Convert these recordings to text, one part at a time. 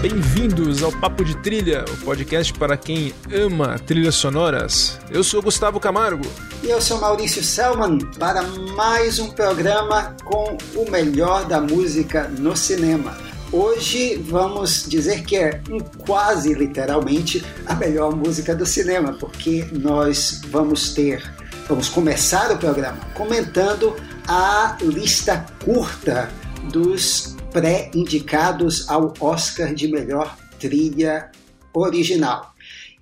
Bem-vindos ao Papo de Trilha, o podcast para quem ama trilhas sonoras. Eu sou Gustavo Camargo. E eu sou Maurício Selman para mais um programa com o melhor da música no cinema. Hoje vamos dizer que é quase literalmente a melhor música do cinema, porque nós vamos ter, vamos começar o programa comentando a lista curta dos pré-indicados ao Oscar de melhor trilha original.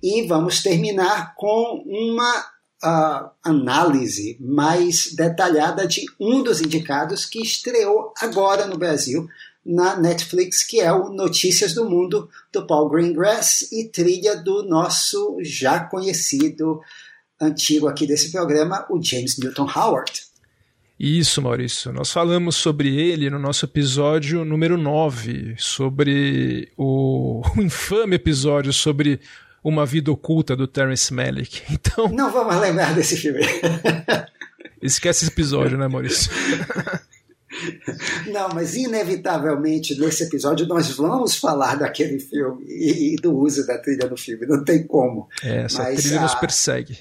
E vamos terminar com uma uh, análise mais detalhada de um dos indicados que estreou agora no Brasil na Netflix, que é o Notícias do Mundo do Paul Greengrass e trilha do nosso já conhecido antigo aqui desse programa, o James Newton Howard. Isso, Maurício. Nós falamos sobre ele no nosso episódio número 9, sobre o, o infame episódio sobre uma Vida Oculta do Terence Malick. Então. Não vamos lembrar desse filme. Esquece esse episódio, né, Maurício? Não, mas inevitavelmente nesse episódio nós vamos falar daquele filme e, do uso da trilha no filme. Não tem como. É, essa mas, trilha a... nos persegue.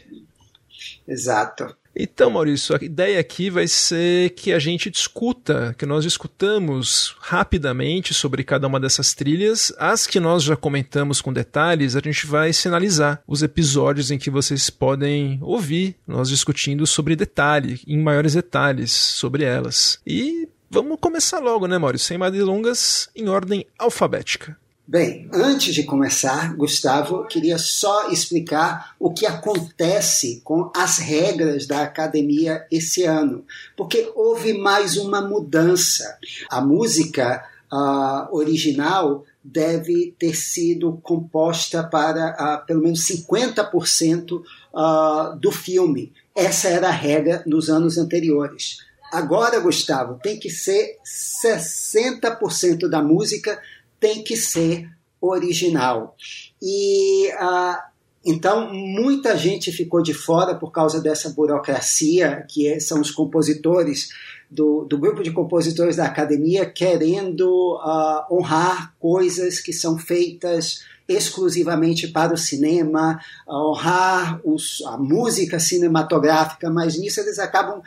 Exato. Então, Maurício, a ideia aqui vai ser que a gente discuta, que nós discutamos rapidamente sobre cada uma dessas trilhas. As que nós já comentamos com detalhes, a gente vai sinalizar os episódios em que vocês podem ouvir nós discutindo sobre detalhe, em maiores detalhes sobre elas. E vamos começar logo, né, Maurício? Sem mais delongas, em ordem alfabética. Bem, antes de começar, Gustavo, queria só explicar o que acontece com as regras da academia esse ano, porque houve mais uma mudança. A música uh, original deve ter sido composta para uh, pelo menos 50% uh, do filme. Essa era a regra nos anos anteriores. Agora, Gustavo, tem que ser 60% da música tem que ser original. E uh, então muita gente ficou de fora por causa dessa burocracia que é, são os compositores do, do, grupo de compositores da academia querendo uh, honrar coisas que são feitas exclusivamente para o cinema, honrar os, a música cinematográfica, mas nisso eles acabam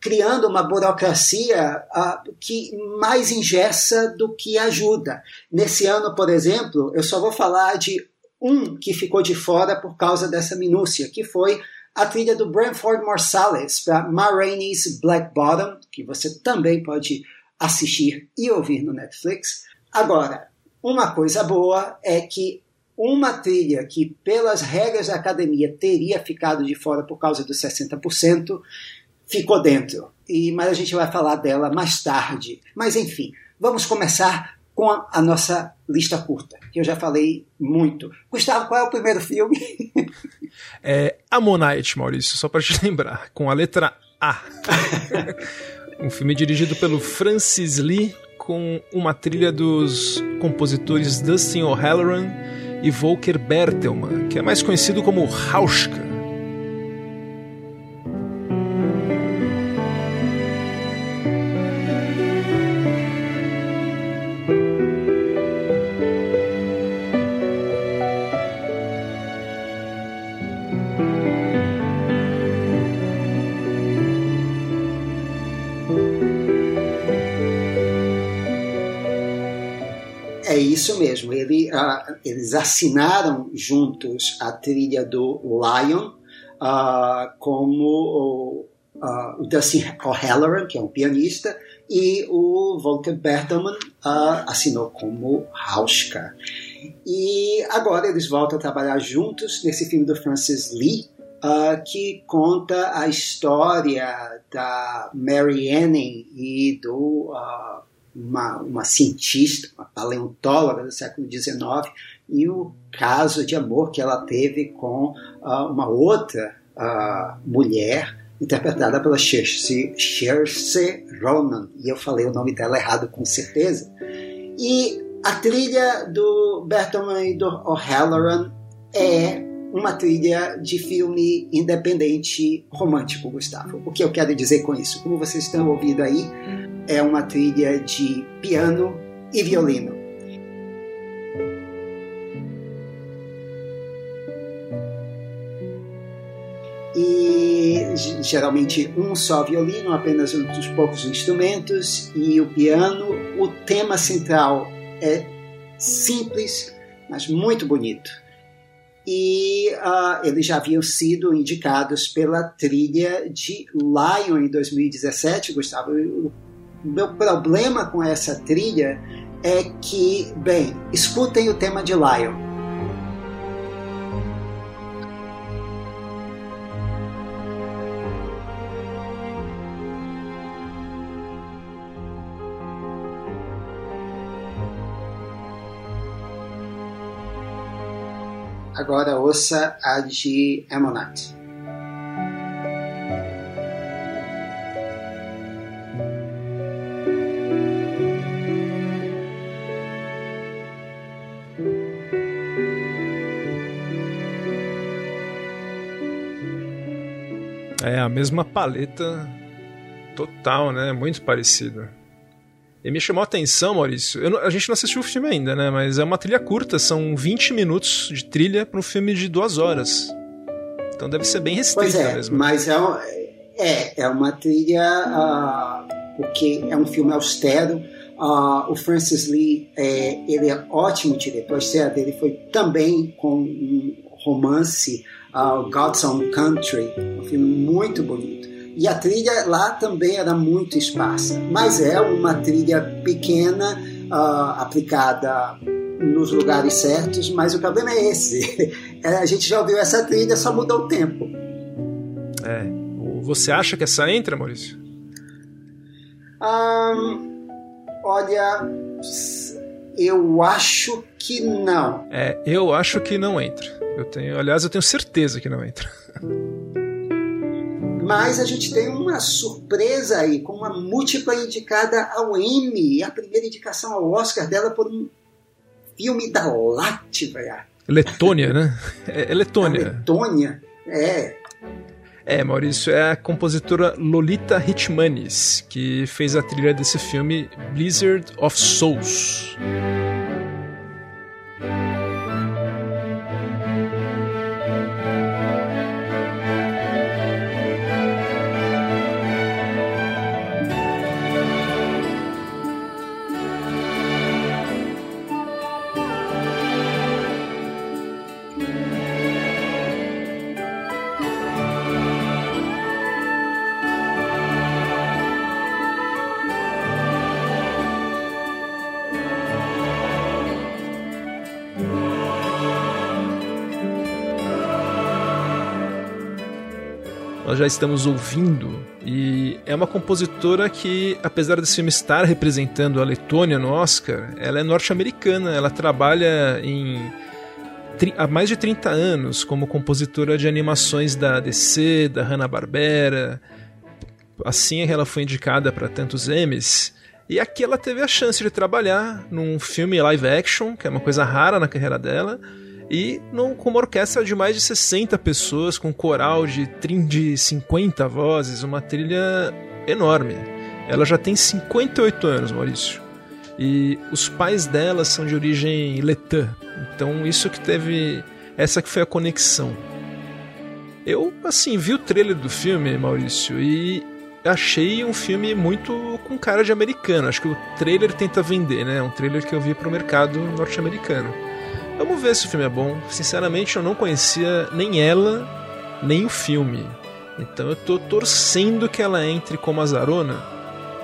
criando uma burocracia uh, que mais ingessa do que ajuda. Nesse ano, por exemplo, eu só vou falar de um que ficou de fora por causa dessa minúcia, que foi a trilha do Branford Marsalis para Ma Rainey's Black Bottom, que você também pode assistir e ouvir no Netflix. Agora, uma coisa boa é que uma trilha que, pelas regras da academia, teria ficado de fora por causa dos 60%, ficou dentro. E, mas a gente vai falar dela mais tarde. Mas enfim, vamos começar com a, a nossa lista curta, que eu já falei muito. Gustavo, qual é o primeiro filme? é Ammonite, Maurício, só para te lembrar, com a letra A. um filme dirigido pelo Francis Lee, com uma trilha dos compositores Dustin O'Halloran e Volker Bertelmann, que é mais conhecido como Rauschka. Mesmo. Ele, uh, eles assinaram juntos a trilha do Lion, uh, como o, uh, o Dustin O'Halloran, que é um pianista, e o Volker Bertelmann assinou como Rauschka. E agora eles voltam a trabalhar juntos nesse filme do Francis Lee, Uh, que conta a história da Mary Anning e do uh, uma, uma cientista, uma paleontóloga do século XIX, e o caso de amor que ela teve com uh, uma outra uh, mulher, interpretada pela Saoirse Ronan, e eu falei o nome dela errado com certeza. E A trilha do Bertrand O'Halloran é uma trilha de filme independente romântico, Gustavo. O que eu quero dizer com isso? Como vocês estão ouvindo aí, é uma trilha de piano e violino. E geralmente um só violino, apenas um dos poucos instrumentos, e o piano. O tema central é simples, mas muito bonito e uh, eles já haviam sido indicados pela trilha de Lion em 2017, Gustavo. O meu problema com essa trilha é que, bem, escutem o tema de Lion. Agora ouça a de Ammonite. É a mesma paleta total, né? Muito parecida. E me chamou a atenção, Maurício. Não, a gente não assistiu o filme ainda, né? Mas é uma trilha curta, são 20 minutos de trilha para um filme de duas horas. Então deve ser bem restrita pois é, mesmo. Mas é, é, é uma trilha. Uh, porque é um filme austero. Uh, o Francis Lee, é, ele é ótimo diretor. A estreia dele foi também com um romance, uh, God's Own Country, um filme muito bonito. E a trilha lá também era muito esparsa, mas é uma trilha pequena, uh, aplicada nos lugares certos, mas o problema é esse. É, a gente já ouviu essa trilha, só mudou o tempo. É. Você acha que essa entra, Maurício? Um, olha, eu acho que não. É, eu acho que não entra. Eu tenho, aliás, eu tenho certeza que não entra. Mas a gente tem uma surpresa aí, com uma múltipla indicada ao Emmy, a primeira indicação ao Oscar dela por um filme da Latvia. Letônia, né? É, é Letônia. Letônia, é. É, Maurício, é a compositora Lolita Hitmanis, que fez a trilha desse filme Blizzard of Souls. Nós já estamos ouvindo. E é uma compositora que, apesar desse filme estar representando a Letônia no Oscar, ela é norte-americana. Ela trabalha em há mais de 30 anos como compositora de animações da DC, da Hanna-Barbera. Assim ela foi indicada para tantos Emmys. E aqui ela teve a chance de trabalhar num filme live action, que é uma coisa rara na carreira dela e num, com uma orquestra de mais de 60 pessoas, com um coral de, de 50 vozes, uma trilha enorme. Ela já tem 58 anos, Maurício. E os pais dela são de origem letã. Então isso que teve. Essa que foi a conexão. Eu, assim, vi o trailer do filme, Maurício, e achei um filme muito com cara de americano. Acho que o trailer tenta vender, né? É um trailer que eu vi pro mercado norte-americano. Vamos ver se o filme é bom. Sinceramente, eu não conhecia nem ela, nem o filme. Então eu tô torcendo que ela entre como Azarona.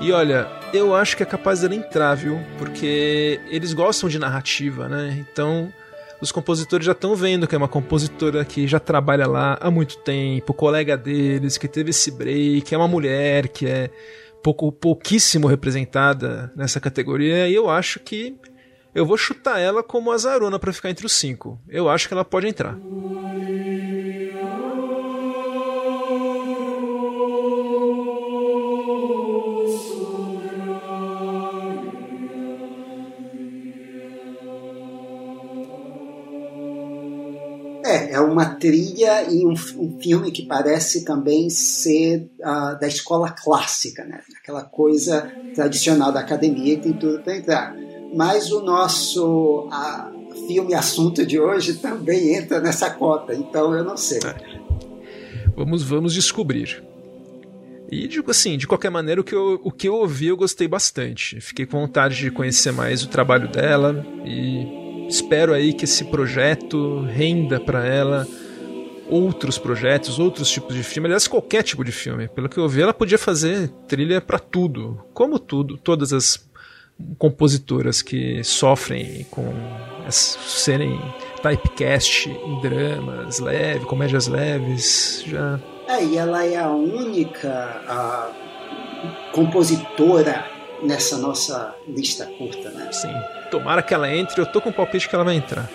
E olha, eu acho que é capaz dela entrar, viu? Porque eles gostam de narrativa, né? Então os compositores já estão vendo que é uma compositora que já trabalha lá há muito tempo, colega deles, que teve esse break, é uma mulher que é pouco, pouquíssimo representada nessa categoria, e eu acho que eu vou chutar ela como azarona para ficar entre os cinco. Eu acho que ela pode entrar. É, é uma trilha e um, um filme que parece também ser uh, da escola clássica, né? Aquela coisa tradicional da academia que tem tudo para entrar mas o nosso uh, filme assunto de hoje também entra nessa cota, então eu não sei. É. Vamos, vamos descobrir. E digo assim, de qualquer maneira, o que, eu, o que eu ouvi eu gostei bastante. Fiquei com vontade de conhecer mais o trabalho dela e espero aí que esse projeto renda para ela outros projetos, outros tipos de filme, aliás, qualquer tipo de filme. Pelo que eu vi, ela podia fazer trilha para tudo, como tudo, todas as compositoras que sofrem com serem typecast em dramas leves, comédias leves, já é, e ela é a única a, compositora nessa nossa lista curta, né? Sim. Tomara que ela entre, eu tô com o palpite que ela vai entrar.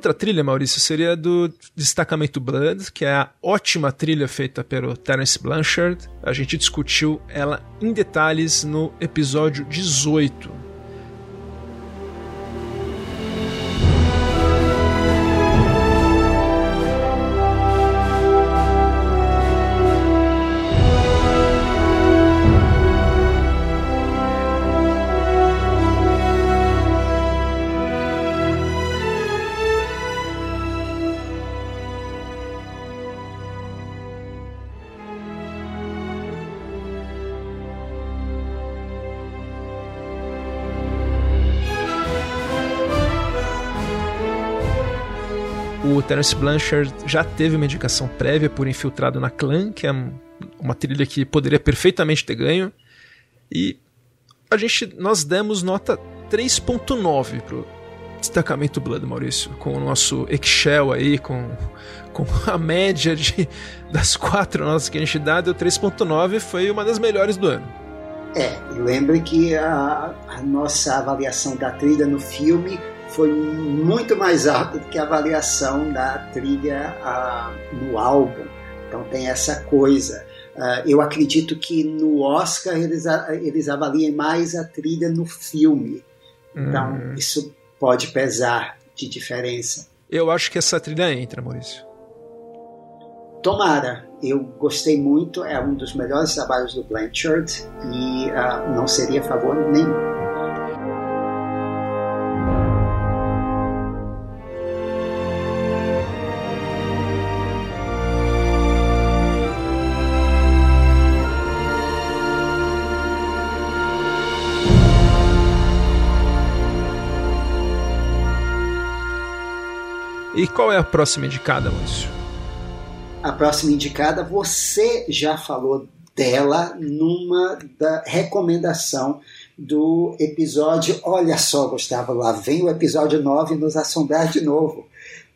Outra trilha, Maurício, seria do Destacamento Blood, que é a ótima trilha feita pelo Terence Blanchard. A gente discutiu ela em detalhes no episódio 18 Terence Blanchard já teve uma indicação prévia por Infiltrado na Clã, que é uma trilha que poderia perfeitamente ter ganho. E a gente nós demos nota 3.9 pro destacamento Blood, Maurício, com o nosso Excel aí, com, com a média de, das quatro notas que a gente dá, deu 3.9, foi uma das melhores do ano. É, lembre que a, a nossa avaliação da trilha no filme foi muito mais alta do que a avaliação da trilha uh, no álbum. Então tem essa coisa. Uh, eu acredito que no Oscar eles, eles avaliem mais a trilha no filme. Então hum. isso pode pesar de diferença. Eu acho que essa trilha entra, Maurício. Tomara, eu gostei muito, é um dos melhores trabalhos do Blanchard e uh, não seria favor nenhum. E qual é a próxima indicada, Maurício? A próxima indicada, você já falou dela numa da recomendação do episódio. Olha só, Gustavo, lá vem o episódio 9 nos assombrar de novo.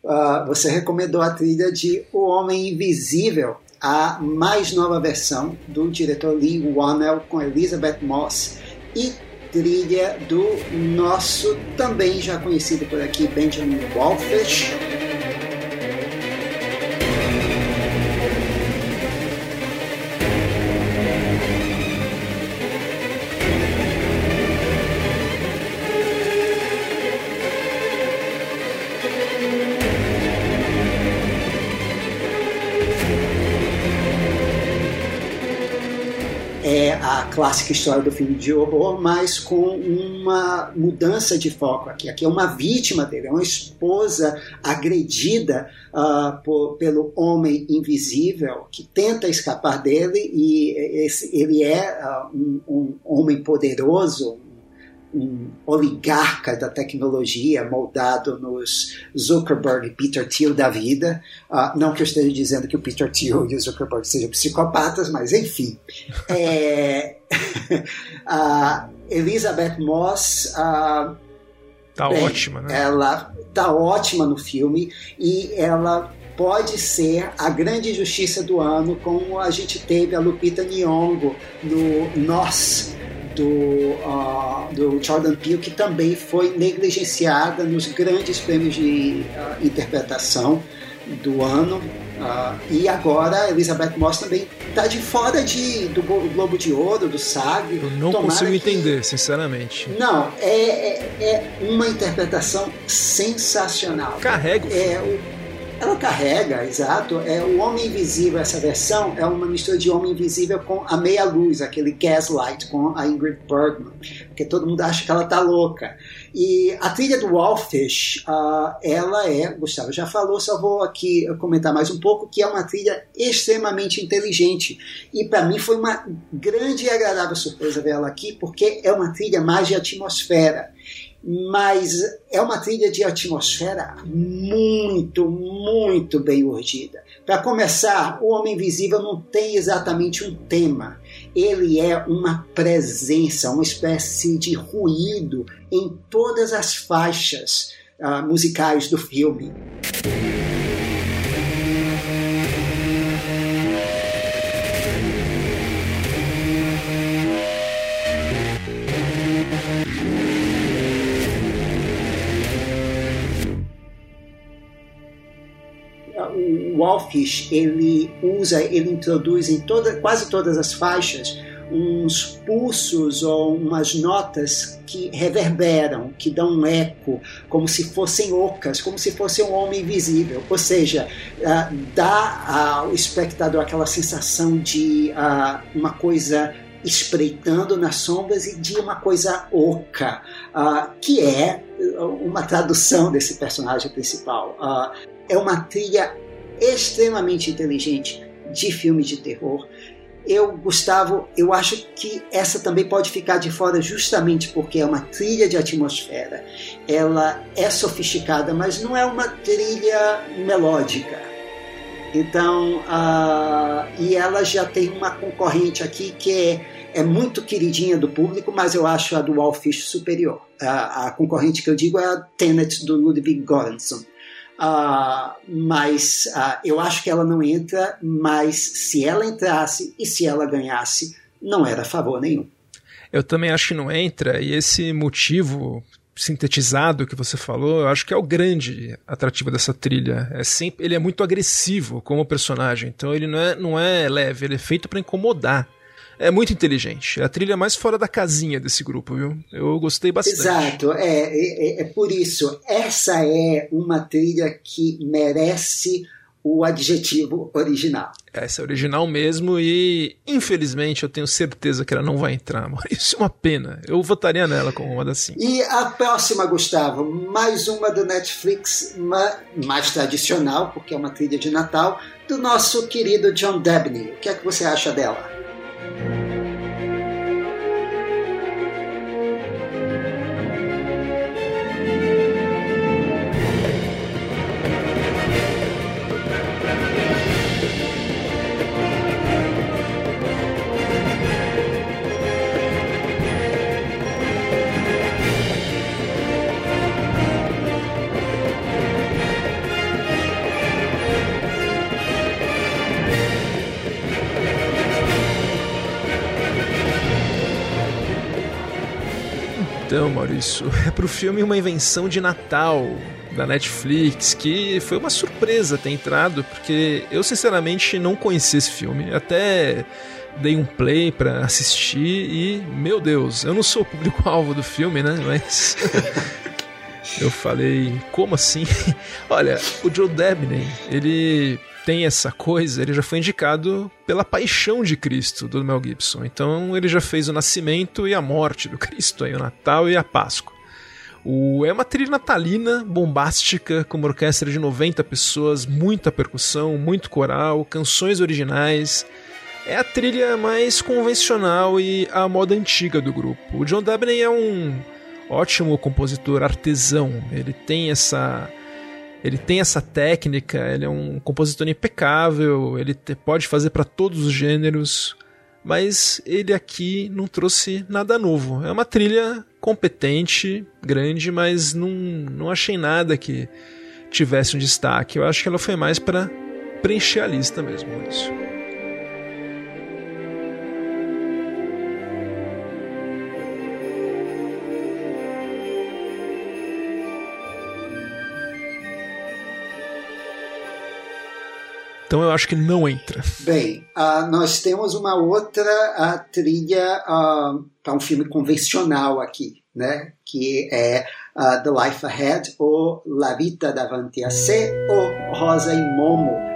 Uh, você recomendou a trilha de O Homem Invisível, a mais nova versão do diretor Lee Wannell com Elizabeth Moss. E trilha do nosso também já conhecido por aqui Benjamin Wallfish. Clássica história do filme de horror, mas com uma mudança de foco aqui. Aqui é uma vítima dele, é uma esposa agredida uh, por, pelo homem invisível que tenta escapar dele e esse, ele é uh, um, um homem poderoso, um oligarca da tecnologia moldado nos Zuckerberg e Peter Thiel da vida. Uh, não que eu esteja dizendo que o Peter Thiel e o Zuckerberg sejam psicopatas, mas enfim. É, a Elizabeth Moss. Uh, tá bem, ótima, né? Ela tá ótima no filme e ela pode ser a grande justiça do ano, como a gente teve a Lupita Nyong'o no Nós do, uh, do Jordan Peele, que também foi negligenciada nos grandes prêmios de uh, interpretação do ano. Uh, e agora Elizabeth Moss também está de fora de, do Globo de Ouro, do SAG. Eu não Tomara consigo que... entender, sinceramente. Não, é, é, é, uma interpretação sensacional. Carrega. É, o ela carrega, exato, é o Homem Invisível, essa versão é uma mistura de Homem Invisível com a Meia Luz, aquele Gaslight com a Ingrid Bergman, porque todo mundo acha que ela tá louca. E a trilha do Wallfish, uh, ela é, Gustavo já falou, só vou aqui comentar mais um pouco, que é uma trilha extremamente inteligente. E para mim foi uma grande e agradável surpresa ver ela aqui, porque é uma trilha mais de atmosfera mas é uma trilha de atmosfera muito, muito bem urdida. Para começar, o Homem Invisível não tem exatamente um tema. Ele é uma presença, uma espécie de ruído em todas as faixas uh, musicais do filme. Wallfish ele usa, ele introduz em toda, quase todas as faixas uns pulsos ou umas notas que reverberam, que dão um eco, como se fossem ocas, como se fosse um homem invisível. Ou seja, uh, dá ao espectador aquela sensação de uh, uma coisa espreitando nas sombras e de uma coisa oca, uh, que é uma tradução desse personagem principal. é uma trilha extremamente inteligente de filmes de terror. Eu, Gustavo, eu acho que essa também pode ficar de fora justamente porque é uma trilha de atmosfera. Ela é sofisticada, mas não é uma trilha melódica. Então, uh, e ela já tem uma concorrente aqui que é, é muito queridinha do público, mas eu acho a do Wallfish superior. Uh, a concorrente que eu digo é a Tenet do Ludwig Göransson. Uh, mas uh, eu acho que ela não entra, mas se ela entrasse e se ela ganhasse, não era favor nenhum. Eu também acho que não entra, e esse motivo sintetizado que você falou, eu acho que é o grande atrativo dessa trilha. É sempre, ele é muito agressivo como personagem, então ele não é, não é leve, ele é feito para incomodar é muito inteligente. É a trilha mais fora da casinha desse grupo, viu? Eu gostei bastante. Exato, é, é, é por isso. Essa é uma trilha que merece o adjetivo original. Essa é original mesmo e, infelizmente, eu tenho certeza que ela não vai entrar. Isso é uma pena. Eu votaria nela como uma das cinco. E a próxima, Gustavo, mais uma do Netflix, uma mais tradicional, porque é uma trilha de Natal, do nosso querido John Debney. O que é que você acha dela? Então, Maurício, é pro filme uma invenção de Natal da Netflix, que foi uma surpresa ter entrado, porque eu sinceramente não conhecia esse filme. Até dei um play para assistir e, meu Deus, eu não sou o público-alvo do filme, né? Mas. eu falei, como assim? Olha, o Joe Debney, ele tem essa coisa, ele já foi indicado pela paixão de Cristo do Mel Gibson. Então ele já fez o nascimento e a morte do Cristo, aí, o Natal e a Páscoa. O, é uma trilha natalina, bombástica, com uma orquestra de 90 pessoas, muita percussão, muito coral, canções originais. É a trilha mais convencional e a moda antiga do grupo. O John Debney é um ótimo compositor artesão. Ele tem essa ele tem essa técnica, ele é um compositor impecável, ele pode fazer para todos os gêneros, mas ele aqui não trouxe nada novo. É uma trilha competente, grande, mas não, não achei nada que tivesse um destaque. Eu acho que ela foi mais para preencher a lista mesmo, isso. Então eu acho que não entra. Bem, uh, nós temos uma outra uh, trilha uh, para um filme convencional aqui, né? Que é The Life Ahead ou La Vita Davanti a Se ou Rosa e Momo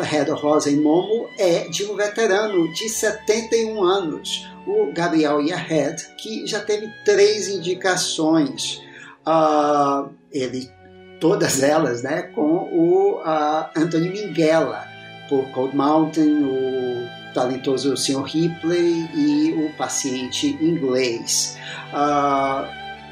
Of Rosa e Momo é de um veterano de 71 anos, o Gabriel Yahed, que já teve três indicações. Uh, ele, todas elas, né, com o uh, Anthony Minghella, por Cold Mountain, o talentoso Sr. Ripley e o paciente inglês. Uh,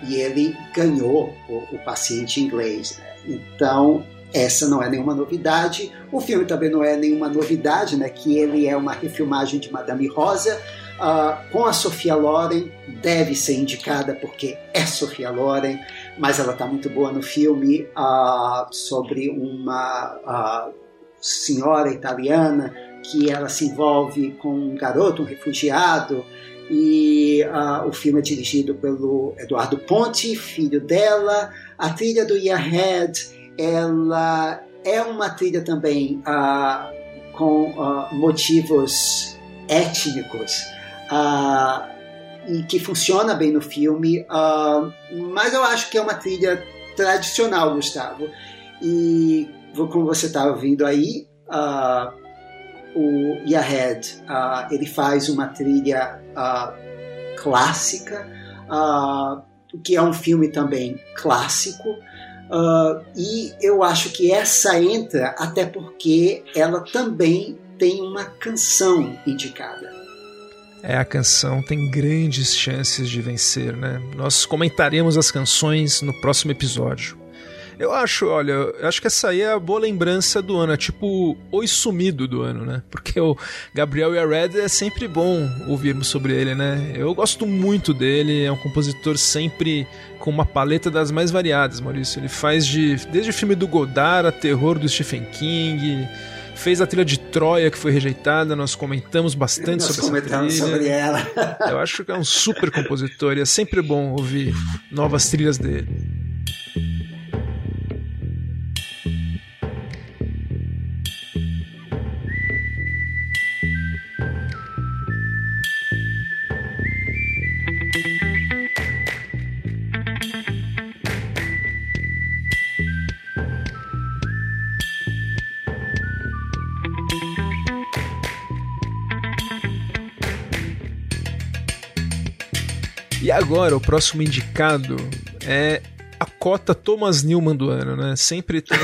e ele ganhou o, o paciente inglês. Né? Então, essa não é nenhuma novidade. O filme também não é nenhuma novidade, né? Que ele é uma refilmagem de Madame Rosa. Uh, com a Sofia Loren, deve ser indicada porque é Sofia Loren, mas ela está muito boa no filme uh, sobre uma uh, senhora italiana que ela se envolve com um garoto, um refugiado, e o filme é dirigido pelo Eduardo Ponte, filho dela. A trilha do Yearhead ela é uma trilha também uh, com uh, motivos étnicos uh, e que funciona bem no filme, mas eu acho que é uma trilha tradicional, Gustavo. E como você está ouvindo aí, o Yahed ele faz uma trilha clássica, que é um filme também clássico. Uh, e eu acho que essa entra até porque ela também tem uma canção indicada. É, a canção tem grandes chances de vencer, né? Nós comentaremos as canções no próximo episódio. Eu acho, olha, eu acho que essa aí é a boa lembrança do ano, é tipo Oi Sumido do ano, né? Porque o Gabriel Yared é sempre bom ouvirmos sobre ele, né? Eu gosto muito dele, é um compositor sempre com uma paleta das mais variadas, Maurício. Ele faz de desde o filme do Godard a terror do Stephen King, fez a trilha de Troia que foi rejeitada, nós comentamos bastante nós sobre comentamos essa trilha. sobre ela. Eu acho que é um super compositor e é sempre bom ouvir novas trilhas dele. E agora, o próximo indicado é a cota Thomas Newman do ano, né? Sempre tem,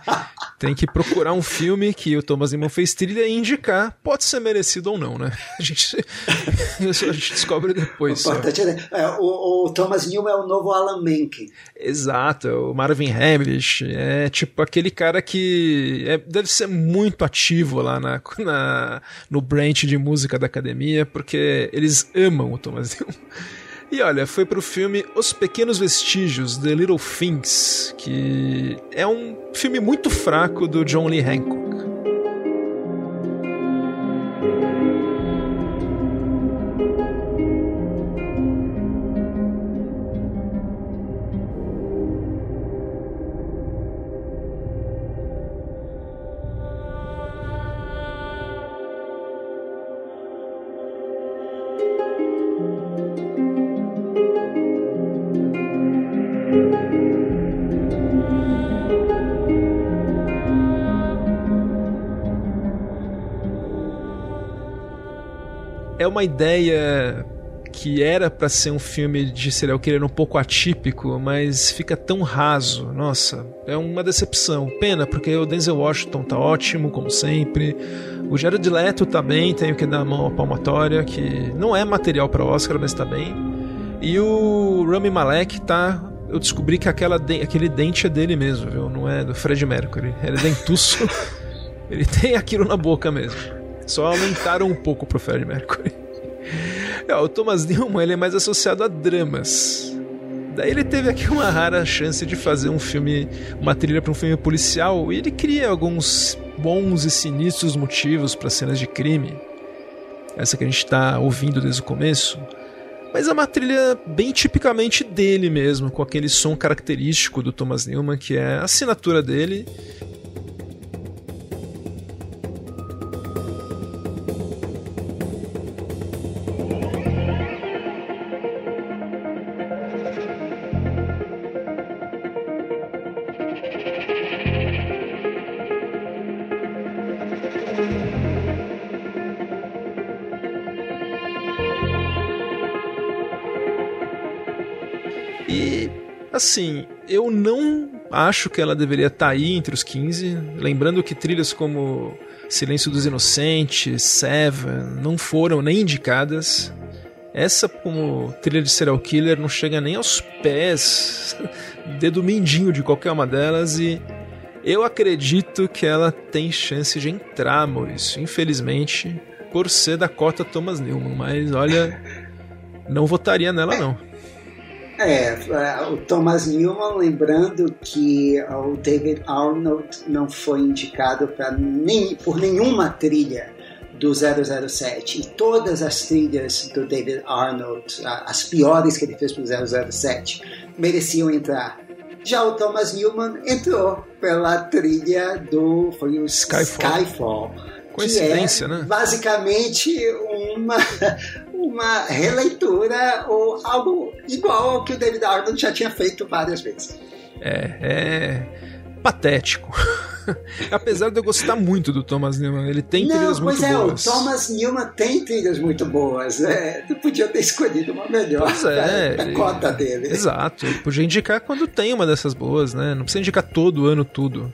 tem que procurar um filme que o Thomas Newman fez trilha e indicar. Pode ser merecido ou não, né? A gente, a gente descobre depois. O, é, o, o, Thomas Newman é o novo Alan Menken. Exato, é o Marvin Hamlish. É tipo aquele cara que é, deve ser muito ativo lá na, na, no branch de música da academia, porque eles amam o Thomas Newman. E olha, foi pro filme Os Pequenos Vestígios, The Little Things, que é um filme muito fraco do John Lee Hancock. Uma ideia que era para ser um filme de serial killer um pouco atípico, mas fica tão raso. Nossa, é uma decepção. Pena, porque o Denzel Washington tá ótimo, como sempre. O Jared Leto tá bem, tenho que dar a mão à palmatória, que não é material para Oscar, mas tá bem. E o Rami Malek tá. Eu descobri que aquela de... aquele dente é dele mesmo, viu? Não é do Fred Mercury. Ele é dentuço. Ele tem aquilo na boca mesmo. Só aumentaram um pouco pro Fred Mercury. O Thomas Newman ele é mais associado a dramas. Daí ele teve aqui uma rara chance de fazer um filme, uma trilha para um filme policial, e ele cria alguns bons e sinistros motivos para cenas de crime. Essa que a gente está ouvindo desde o começo. Mas é uma trilha bem tipicamente dele mesmo, com aquele som característico do Thomas Newman, que é a assinatura dele. Acho que ela deveria estar tá aí entre os 15. Lembrando que trilhas como Silêncio dos Inocentes, Seven, não foram nem indicadas. Essa, como trilha de serial killer, não chega nem aos pés, dedo mindinho de qualquer uma delas. E eu acredito que ela tem chance de entrar, Maurício. Infelizmente, por ser da cota Thomas Newman. Mas olha, não votaria nela, não. É, é, o Thomas Newman, lembrando que o David Arnold não foi indicado nem, por nenhuma trilha do 007 e todas as trilhas do David Arnold, as piores que ele fez para o 007, mereciam entrar. Já o Thomas Newman entrou pela trilha do foi o Skyfall. Skyfall Coincidência, que é né? Basicamente uma uma releitura ou algo igual ao que o David Arnold já tinha feito várias vezes. É, é patético. Apesar de eu gostar muito do Thomas Newman, ele tem Não, trilhas muito é, boas. O Thomas Newman tem trilhas muito boas. É, tu podia ter escolhido uma melhor pois é, pra, cota dele. Exato. Ele podia indicar quando tem uma dessas boas, né? Não precisa indicar todo ano tudo.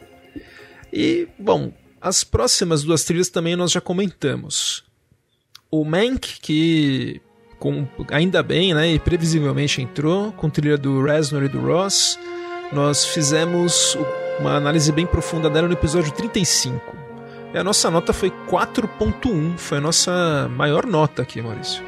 E, bom, as próximas duas trilhas também nós já comentamos o Mank, que com, ainda bem, né, e previsivelmente entrou, com trilha do Reznor e do Ross, nós fizemos uma análise bem profunda dela no episódio 35. E a nossa nota foi 4.1, foi a nossa maior nota aqui, Maurício.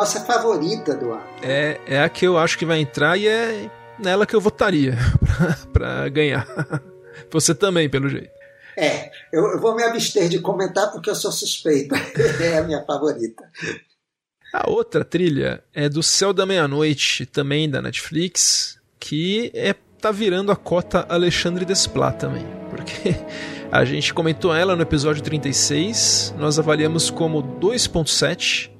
Nossa favorita do ano. É, é a que eu acho que vai entrar e é nela que eu votaria para ganhar. Você também, pelo jeito. É, eu, eu, vou me abster de comentar porque eu sou suspeita. é a minha favorita. A outra trilha é do Céu da Meia-Noite, também da Netflix, que é tá virando a cota Alexandre Desplat também. Porque a gente comentou ela no episódio 36, nós avaliamos como 2.7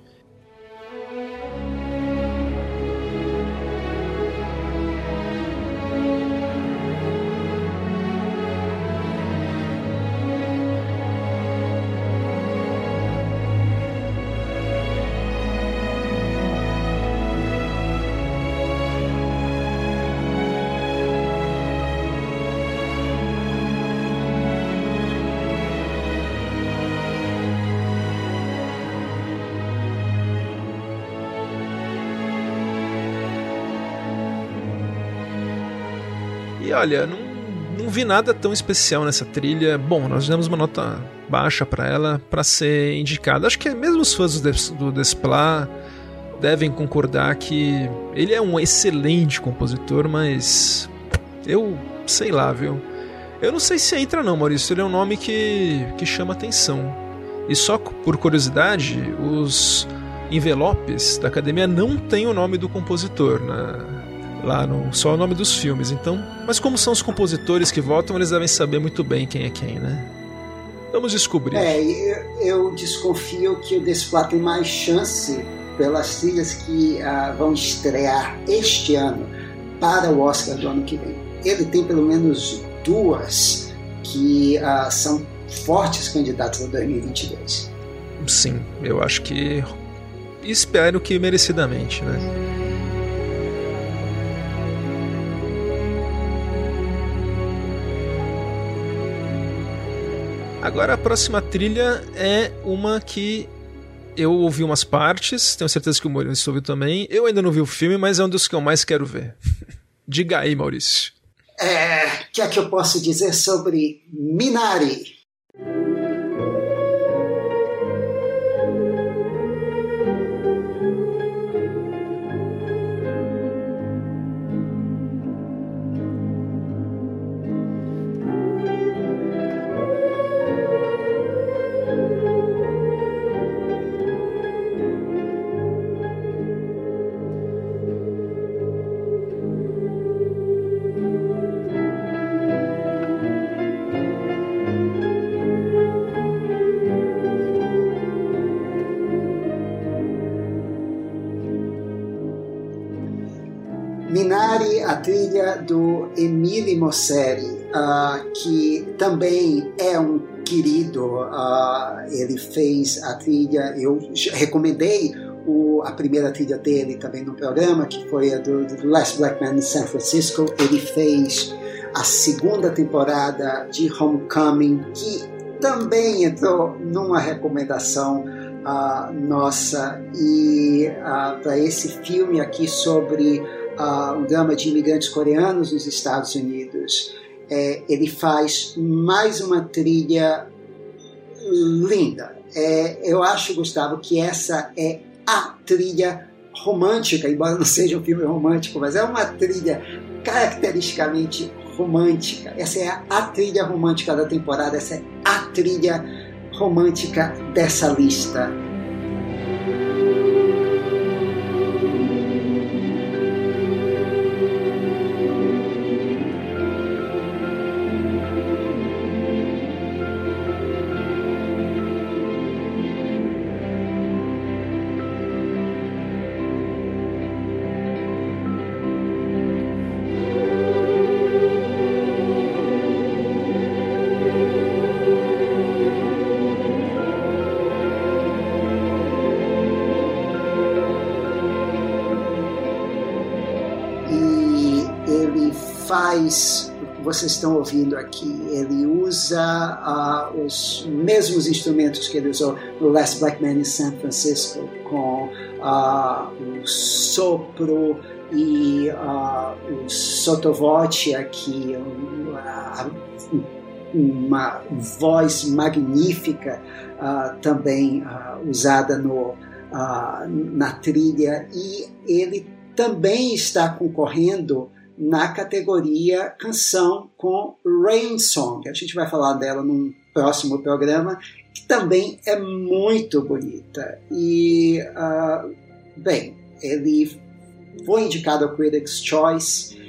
olha, não, não vi nada tão especial nessa trilha. Bom, nós demos uma nota baixa para ela para ser indicada. Acho que mesmo os fãs do Desplat devem concordar que ele é um excelente compositor, mas eu sei lá, viu? Eu não sei se entra não, Maurício. Ele é um nome que, que chama atenção. E só por curiosidade, os envelopes da academia não têm o nome do compositor na, lá no só o nome dos filmes. Então, mas como são os compositores que votam, eles devem saber muito bem quem é quem, né? Vamos descobrir. É, eu, eu desconfio que o Desplat tem mais chance pelas trilhas que uh, vão estrear este ano para o Oscar do ano que vem. Ele tem pelo menos duas que uh, são fortes candidatas a 2022. Sim, eu acho que espero que merecidamente, né? Agora a próxima trilha é uma que eu ouvi umas partes, tenho certeza que o Maurício ouviu também. Eu ainda não vi o filme, mas é um dos que eu mais quero ver. Diga aí, Maurício. É, o que é que eu posso dizer sobre Minari? Emile Mosseri, uh, que também é um querido. Uh, ele fez a trilha, eu recomendei o, a primeira trilha dele também no programa, que foi a do, do Last Black Man in San Francisco. Ele fez a segunda temporada de Homecoming, que também entrou numa recomendação uh, nossa. E uh, para esse filme aqui sobre uh, um drama de imigrantes coreanos nos Estados Unidos. É, ele faz mais uma trilha linda. É, eu acho, Gustavo, que essa é a trilha romântica, embora não seja um filme romântico, mas é uma trilha caracteristicamente romântica. Essa é a, a trilha romântica da temporada, essa é a trilha romântica dessa lista. Faz vocês estão ouvindo aqui. Ele usa uh, os mesmos instrumentos que ele usou no Last Black Man in San Francisco, com uh, o sopro e uh, o sotovoce aqui, uma voz magnífica também usada no, na trilha, e ele também está concorrendo na categoria canção com Rain Song. A gente vai falar dela num próximo programa, que também é muito bonita. E, uh, bem, ele foi indicado ao Critics' Choice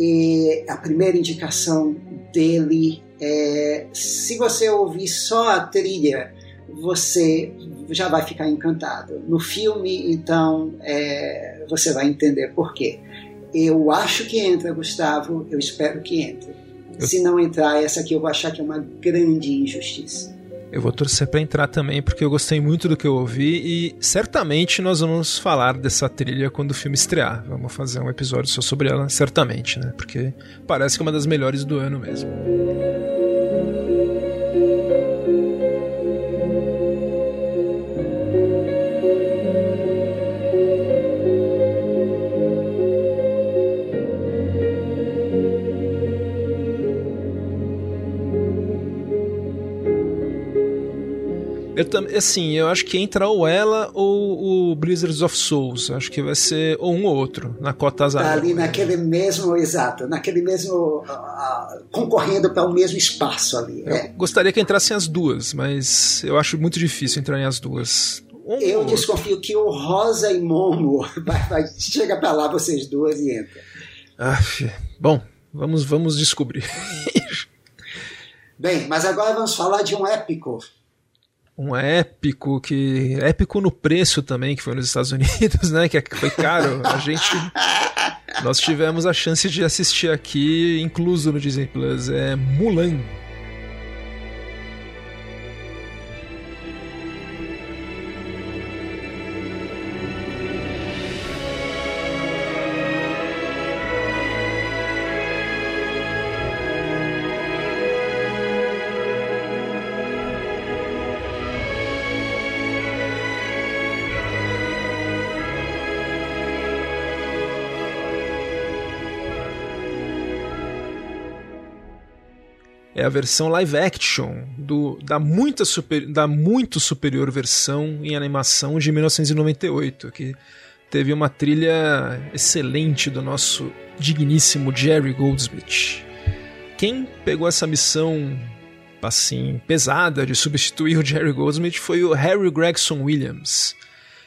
e a primeira indicação dele é: se você ouvir só a trilha, você já vai ficar encantado. No filme, então, é, você vai entender por quê. Eu acho que entra, Gustavo. Eu espero que entre. Se não entrar, essa aqui eu vou achar que é uma grande injustiça. Eu vou torcer para entrar também, porque eu gostei muito do que eu ouvi e certamente nós vamos falar dessa trilha quando o filme estrear. Vamos fazer um episódio só sobre ela, certamente, né? Porque parece que é uma das melhores do ano mesmo. Eu assim, eu acho que entra ou ela ou o Blizzards of Souls. Acho que vai ser ou um ou outro, na cota azar. Tá ali naquele mesmo, exato, naquele mesmo. Uh, concorrendo para o mesmo espaço ali. É. gostaria que entrassem as duas, mas eu acho muito difícil entrar em as duas. Um eu desconfio que o Rosa e Momo vai, vai, chega para lá vocês duas e entra. Ah, bom, vamos, vamos descobrir. Bem, mas agora vamos falar de um épico. Um épico que. épico no preço também, que foi nos Estados Unidos, né? Que foi caro. A gente. Nós tivemos a chance de assistir aqui, incluso no Disney Plus, é Mulan. A versão live action do, da, muita super, da muito superior versão em animação de 1998, que teve uma trilha excelente do nosso digníssimo Jerry Goldsmith. Quem pegou essa missão assim pesada de substituir o Jerry Goldsmith foi o Harry Gregson Williams,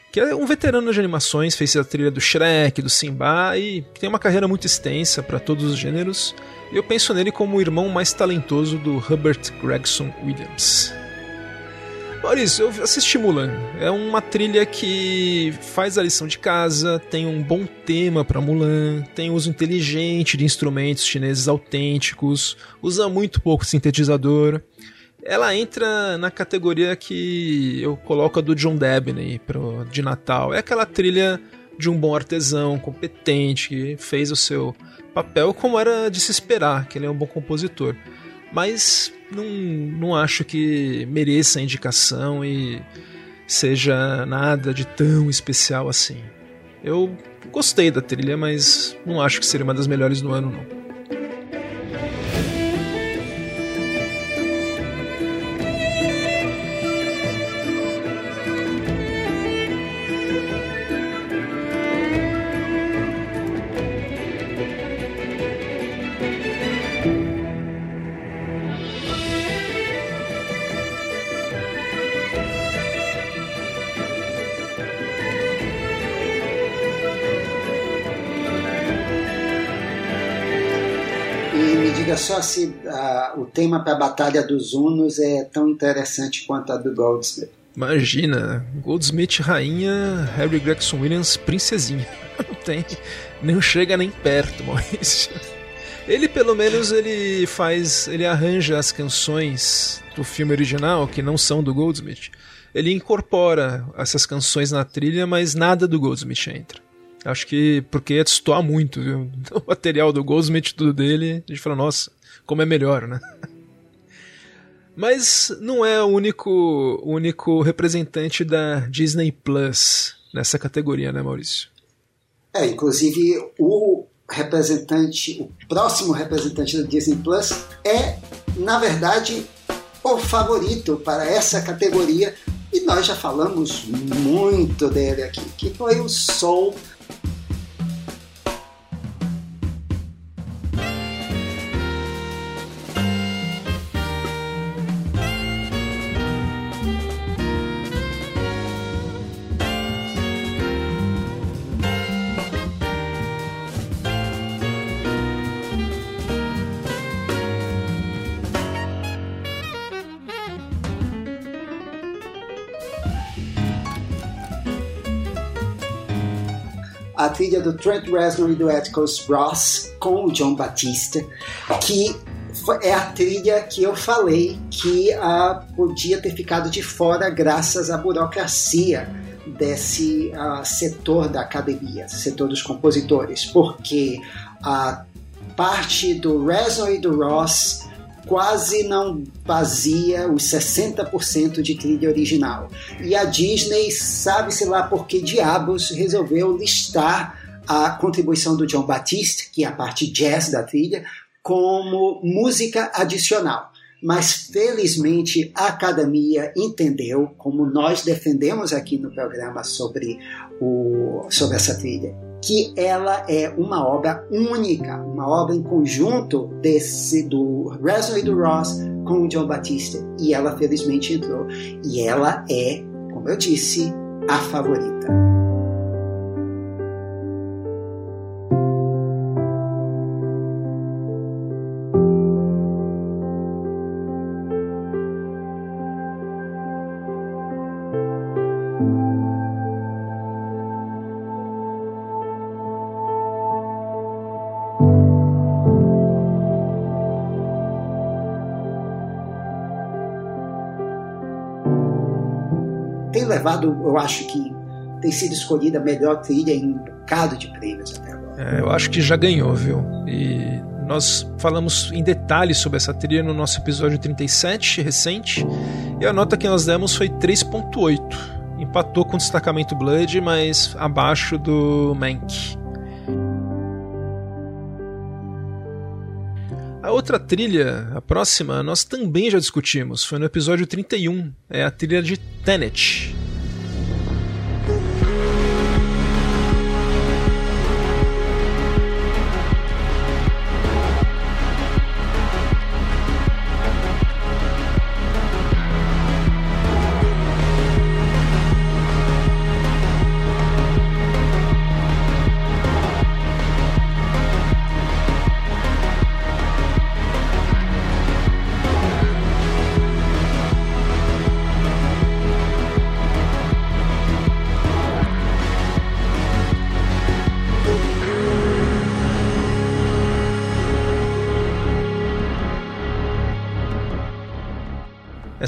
que é um veterano de animações, fez a trilha do Shrek, do Simba e tem uma carreira muito extensa para todos os gêneros eu penso nele como o irmão mais talentoso do Herbert Gregson Williams. Maurício, eu assisti Mulan. É uma trilha que faz a lição de casa, tem um bom tema para Mulan, tem uso inteligente de instrumentos chineses autênticos, usa muito pouco sintetizador. Ela entra na categoria que eu coloco a do John Debney pro, de Natal. É aquela trilha de um bom artesão, competente, que fez o seu papel como era de se esperar, que ele é um bom compositor. Mas não, não acho que mereça a indicação e seja nada de tão especial assim. Eu gostei da trilha, mas não acho que seria uma das melhores do ano, não. Só se o tema para a Batalha dos Unos é tão interessante quanto a do Goldsmith. Imagina, Goldsmith rainha, Harry Gregson Williams princesinha. Não tem, não chega nem perto, Maurício. Ele pelo menos ele faz, ele arranja as canções do filme original que não são do Goldsmith. Ele incorpora essas canções na trilha, mas nada do Goldsmith entra. Acho que porque ia destoar muito, viu? O material do Goldsmith tudo dele, a gente fala, nossa, como é melhor, né? Mas não é o único, único representante da Disney Plus nessa categoria, né, Maurício? É, inclusive o representante, o próximo representante da Disney Plus é, na verdade, o favorito para essa categoria e nós já falamos muito dele aqui, que foi o Soul trilha do Trent Reznor e do Atticus Ross com o John Batista, que é a trilha que eu falei que uh, podia ter ficado de fora graças à burocracia desse uh, setor da academia, setor dos compositores, porque a parte do Reznor e do Ross quase não fazia os 60% de trilha original. E a Disney, sabe-se lá por que diabos, resolveu listar a contribuição do John Batiste, que é a parte jazz da trilha, como música adicional. Mas felizmente a academia entendeu, como nós defendemos aqui no programa sobre, o, sobre essa trilha, que ela é uma obra única, uma obra em conjunto desse do e do Ross com o John Batista. E ela felizmente entrou. E ela é, como eu disse, a favorita. Acho que tem sido escolhida a melhor trilha em um bocado de prêmios até agora. É, eu acho que já ganhou, viu? E nós falamos em detalhes sobre essa trilha no nosso episódio 37, recente, e a nota que nós demos foi 3.8. Empatou com o destacamento Blood, mas abaixo do Mank. A outra trilha, a próxima, nós também já discutimos. Foi no episódio 31. É a trilha de Tenet.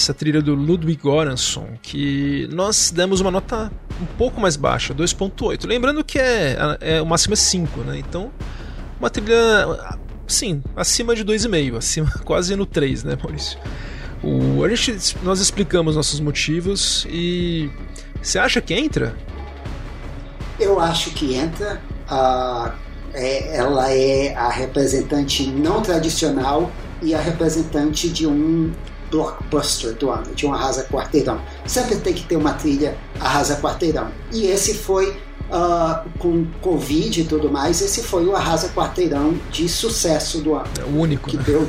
Essa trilha do Ludwig Göransson, que nós demos uma nota um pouco mais baixa, 2.8. Lembrando que é, é o máximo é 5, né? Então, uma trilha, sim, acima de 2,5, acima, quase no 3, né, Maurício? O, a gente, nós explicamos nossos motivos e você acha que entra? Eu acho que entra. Uh, é, ela é a representante não tradicional e a representante de um blockbuster do ano, de um arrasa quarteirão. Sempre tem que ter uma trilha arrasa quarteirão. E esse foi, uh, com Covid e tudo mais, esse foi o arrasa quarteirão de sucesso do ano. É o único. Que né? deu.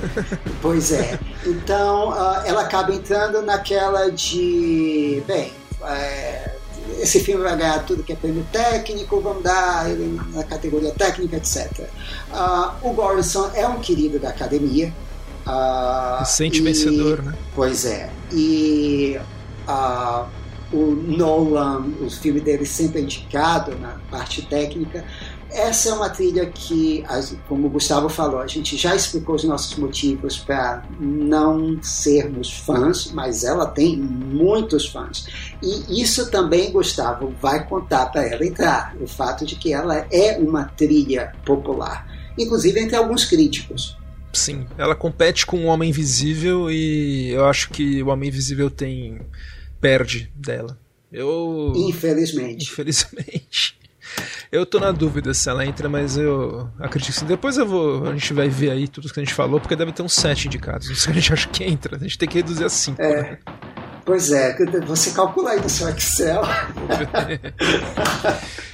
pois é. Então, uh, ela acaba entrando naquela de. Bem. É, esse filme vai ganhar tudo que é prêmio técnico, vamos dar ele na categoria técnica, etc. Uh, ah, o Gorison é um querido da academia, Uh, Recente e, vencedor, né? Pois é. E uh, o Nolan, o filme dele sempre é indicado na parte técnica. Essa é uma trilha que, como o Gustavo falou, a gente já explicou os nossos motivos para não sermos fãs, mas ela tem muitos fãs. E isso também, Gustavo, vai contar para ela entrar, o fato de que ela é uma trilha popular, inclusive entre alguns críticos. Sim, ela compete com o Homem Invisível e eu acho que o Homem Invisível tem perde dela. Eu infelizmente. Infelizmente. Eu tô na dúvida se ela entra, mas eu acredito que depois eu vou, a gente vai ver aí tudo que a gente falou, porque deve ter uns sete indicados. Isso a gente acha que entra, a gente tem que reduzir a cinco. É. Né? Pois é, você calcula aí no seu Excel.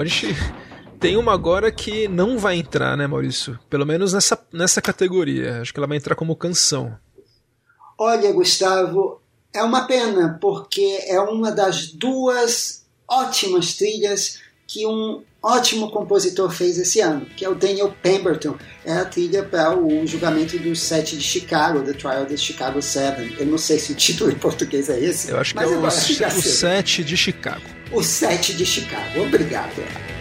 A gente tem uma agora que não vai entrar, né, Maurício? Pelo menos nessa, nessa categoria. Acho que ela vai entrar como canção. Olha, Gustavo, é uma pena, porque é uma das duas ótimas trilhas que um ótimo compositor fez esse ano, que é o Daniel Pemberton. É a trilha para o julgamento do set de Chicago, The Trial of the Chicago Seven. Eu não sei se o título em português é esse. Eu acho que é o, o set de Chicago o 7 de Chicago. Obrigado.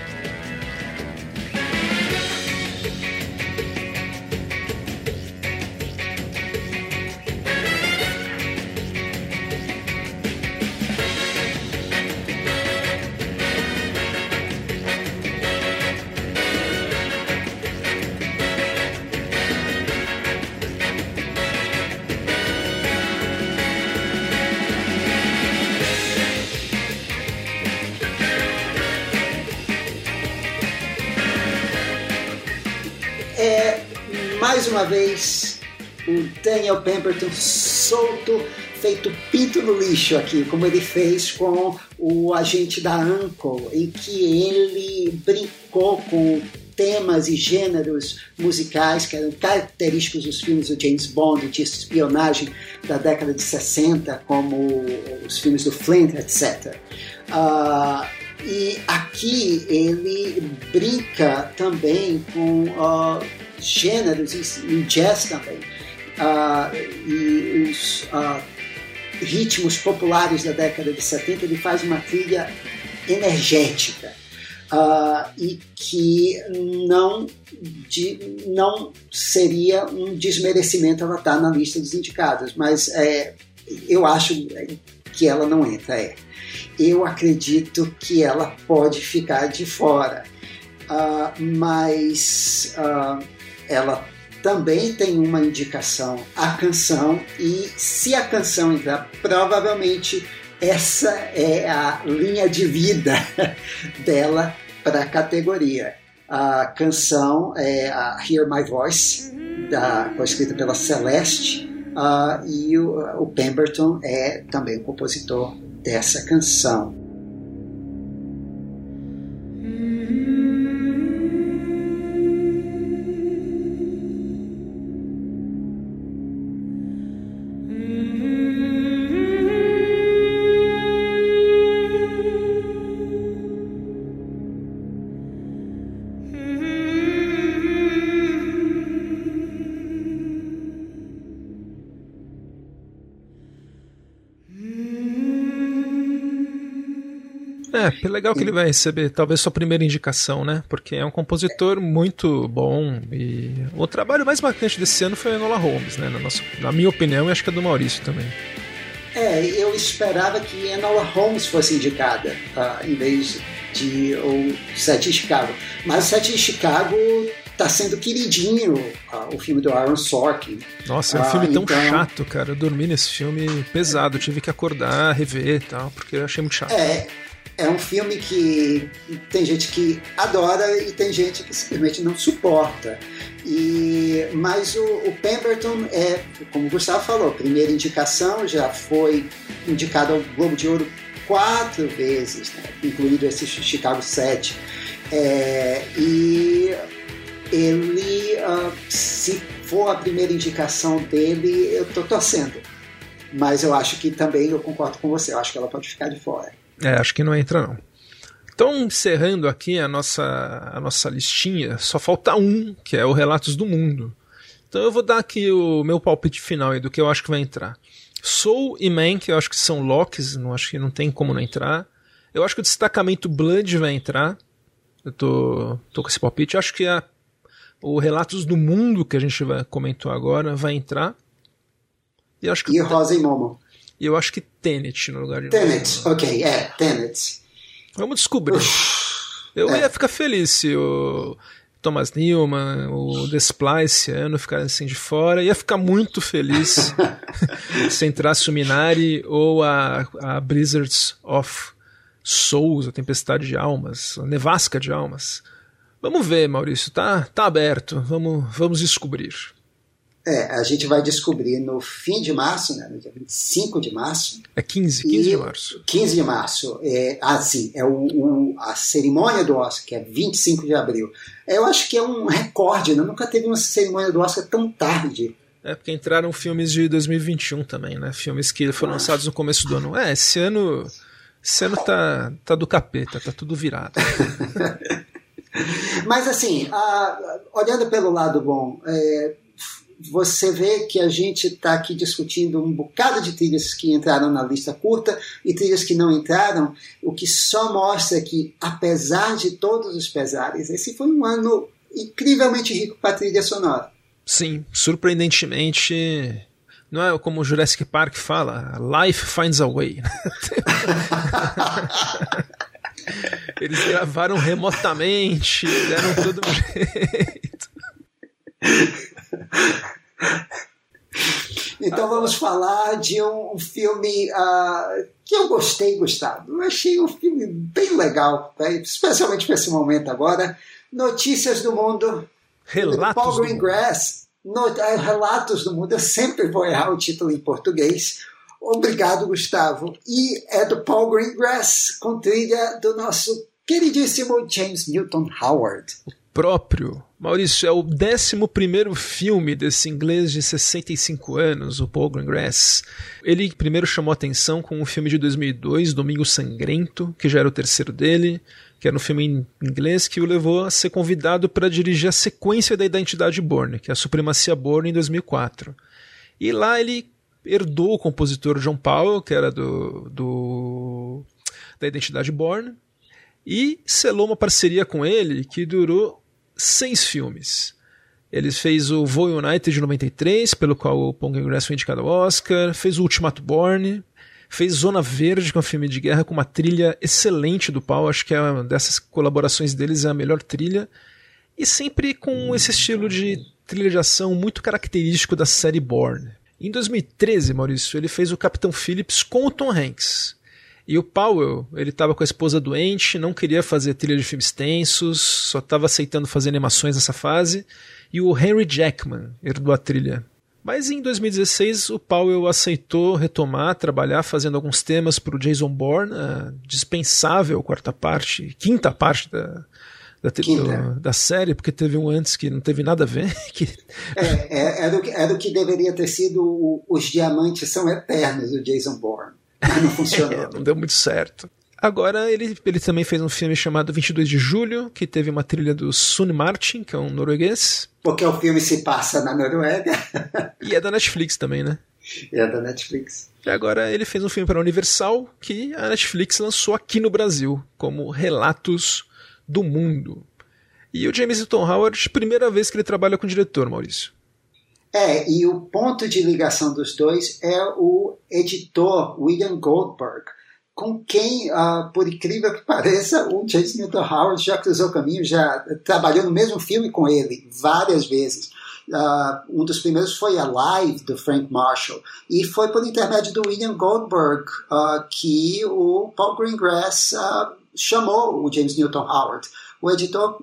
Uma vez o Daniel Pemberton solto, feito pinto no lixo aqui, como ele fez com o agente da Uncle, em que ele brincou com temas e gêneros musicais que eram característicos dos filmes do James Bond, de espionagem da década de 60, como os filmes do Flint, etc. Uh, ah, e aqui ele brinca também com uh, gêneros, e, jazz também, uh, e os uh, ritmos populares da década de 70, ele faz uma trilha energética. Uh, e que não, de, não seria um desmerecimento ela estar tá na lista dos indicados, mas é, eu acho que ela não entra. É. Eu acredito que ela pode ficar de fora, uh, mas uh, ela também tem uma indicação, a canção, e se a canção entrar, provavelmente essa é a linha de vida dela para a categoria. A canção é a Hear My Voice, da, foi escrita pela Celeste, uh, e o, o Pemberton é também o compositor dessa canção. Legal que ele vai receber talvez sua primeira indicação, né? Porque é um compositor muito bom e o trabalho mais marcante desse ano foi a Enola Holmes, né? Na, nossa, na minha opinião e acho que é do Maurício também. É, eu esperava que Enola Holmes fosse indicada uh, em vez de o Sete de Chicago. Mas o Sete de Chicago tá sendo queridinho uh, o filme do Aaron Sorkin. Nossa, é um filme uh, tão então... chato, cara. Eu dormi nesse filme pesado, tive que acordar, rever e tal, porque eu achei muito chato. É, é um filme que tem gente que adora e tem gente que simplesmente não suporta. E, mas o, o Pemberton é, como o Gustavo falou, primeira indicação, já foi indicado ao Globo de Ouro quatro vezes, né, incluído esse Chicago 7. É, e ele, uh, se for a primeira indicação dele, eu estou torcendo. Mas eu acho que também eu concordo com você, eu acho que ela pode ficar de fora. É, acho que não entra não. Então, encerrando aqui a nossa, a nossa listinha, só falta um, que é o Relatos do Mundo. Então eu vou dar aqui o meu palpite final aí do que eu acho que vai entrar. Soul e Man, que eu acho que são locks, não acho que não tem como não entrar. Eu acho que o destacamento Blood vai entrar. Eu tô, tô com esse palpite. Eu acho que a, o Relatos do Mundo, que a gente vai, comentou agora, vai entrar. E, acho que e Rosa e Momo. E eu acho que Tenet no lugar de Tenet, ok, é, Tenet. Vamos descobrir. Uf, eu é. ia ficar feliz se o Thomas Newman, o Desplice ano ficassem assim de fora. Ia ficar muito feliz se entrasse o Minari ou a, a Blizzards of Souls, a Tempestade de Almas, a Nevasca de Almas. Vamos ver, Maurício, tá, tá aberto. Vamos, vamos descobrir. É, a gente vai descobrir no fim de março, né, no dia 25 de março. É 15, 15 de março. 15 de março. É, ah, sim, é o, o, a cerimônia do Oscar, que é 25 de abril. Eu acho que é um recorde, né? nunca teve uma cerimônia do Oscar tão tarde. É, porque entraram filmes de 2021 também, né? Filmes que foram ah. lançados no começo do ano. É, esse ano. Esse ano tá, tá do capeta, tá tudo virado. Mas assim, a, olhando pelo lado bom, é, você vê que a gente está aqui discutindo um bocado de trilhas que entraram na lista curta e trilhas que não entraram, o que só mostra que, apesar de todos os pesares, esse foi um ano incrivelmente rico para trilha sonora. Sim, surpreendentemente. Não é como o Jurassic Park fala, life finds a way. Eles gravaram remotamente, deram todo um jeito. Então vamos falar de um, filme uh, que eu gostei, Gustavo. Eu achei um filme bem legal, tá? especialmente para esse momento agora. Notícias do Mundo. Relatos Paul Greengrass. No, uh, Relatos do Mundo. Eu sempre vou errar o título em português. Obrigado, Gustavo. E é do Paul Greengrass, com trilha do nosso queridíssimo James Newton Howard próprio. Maurício, é o 11 filme desse inglês de 65 anos, o Paul Greengrass. Ele primeiro chamou atenção com um filme de 2002, Domingo Sangrento, que já era o terceiro dele, que era um filme em inglês que o levou a ser convidado para dirigir a sequência da Identidade Borne, que é a Supremacia Borne em 2004. E lá ele herdou o compositor John Powell, que era do, do da Identidade Borne, e selou uma parceria com ele que durou seis filmes. Ele fez o Voo United de 93, pelo qual o Pong Ingress foi indicado ao Oscar, fez o Ultimato Born, fez Zona Verde, que é um filme de guerra com uma trilha excelente do Paul, acho que é uma dessas colaborações deles é a melhor trilha, e sempre com esse estilo de trilha de ação muito característico da série Bourne. Em 2013, Maurício, ele fez o Capitão Phillips com o Tom Hanks. E o Powell, ele estava com a esposa doente, não queria fazer trilha de filmes tensos, só estava aceitando fazer animações nessa fase e o Henry Jackman herdou a trilha. Mas em 2016 o Powell aceitou retomar, trabalhar fazendo alguns temas para o Jason Bourne, a dispensável quarta parte, quinta parte da, da, do, da, série, porque teve um antes que não teve nada a ver. Que... É, é, era, o que, era o que deveria ter sido o, Os Diamantes São Eternos, do Jason Bourne. Não funcionou. é, não deu muito certo. Agora ele, ele também fez um filme chamado 22 de Julho, que teve uma trilha do Sun Martin, que é um norueguês. Porque o filme se passa na Noruega. e é da Netflix também, né? É da Netflix. E agora ele fez um filme para a Universal que a Netflix lançou aqui no Brasil, como Relatos do Mundo. E o James Newton Howard, primeira vez que ele trabalha com o diretor, Maurício. É, e o ponto de ligação dos dois é o editor William Goldberg, com quem, uh, por incrível que pareça, o James Newton Howard já cruzou caminho, já trabalhou no mesmo filme com ele várias vezes. Uh, um dos primeiros foi Alive, do Frank Marshall, e foi por intermédio do William Goldberg uh, que o Paul Greengrass chamou o James Newton Howard. O editor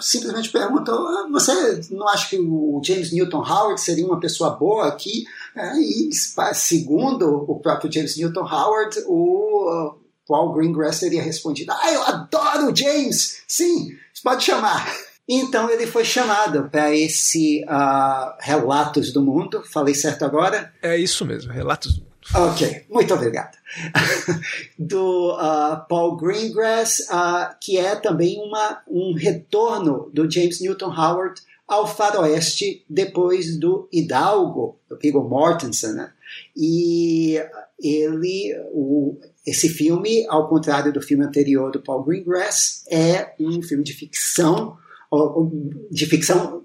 simplesmente perguntou: ah, você não acha que o James Newton Howard seria uma pessoa boa aqui? É, e segundo o próprio James Newton Howard, o Paul Greengrass teria respondido: Ah, eu adoro o James! Sim, pode chamar. Então ele foi chamado para esse uh, Relatos do Mundo. Falei certo agora? É isso mesmo, Relatos do Mundo. Ok, muito obrigado. do uh, Paul Greengrass, uh, que é também uma, um retorno do James Newton Howard ao faroeste depois do Hidalgo, do Viggo Mortensen. Né? E ele, o, esse filme, ao contrário do filme anterior do Paul Greengrass, é um filme de ficção, de ficção,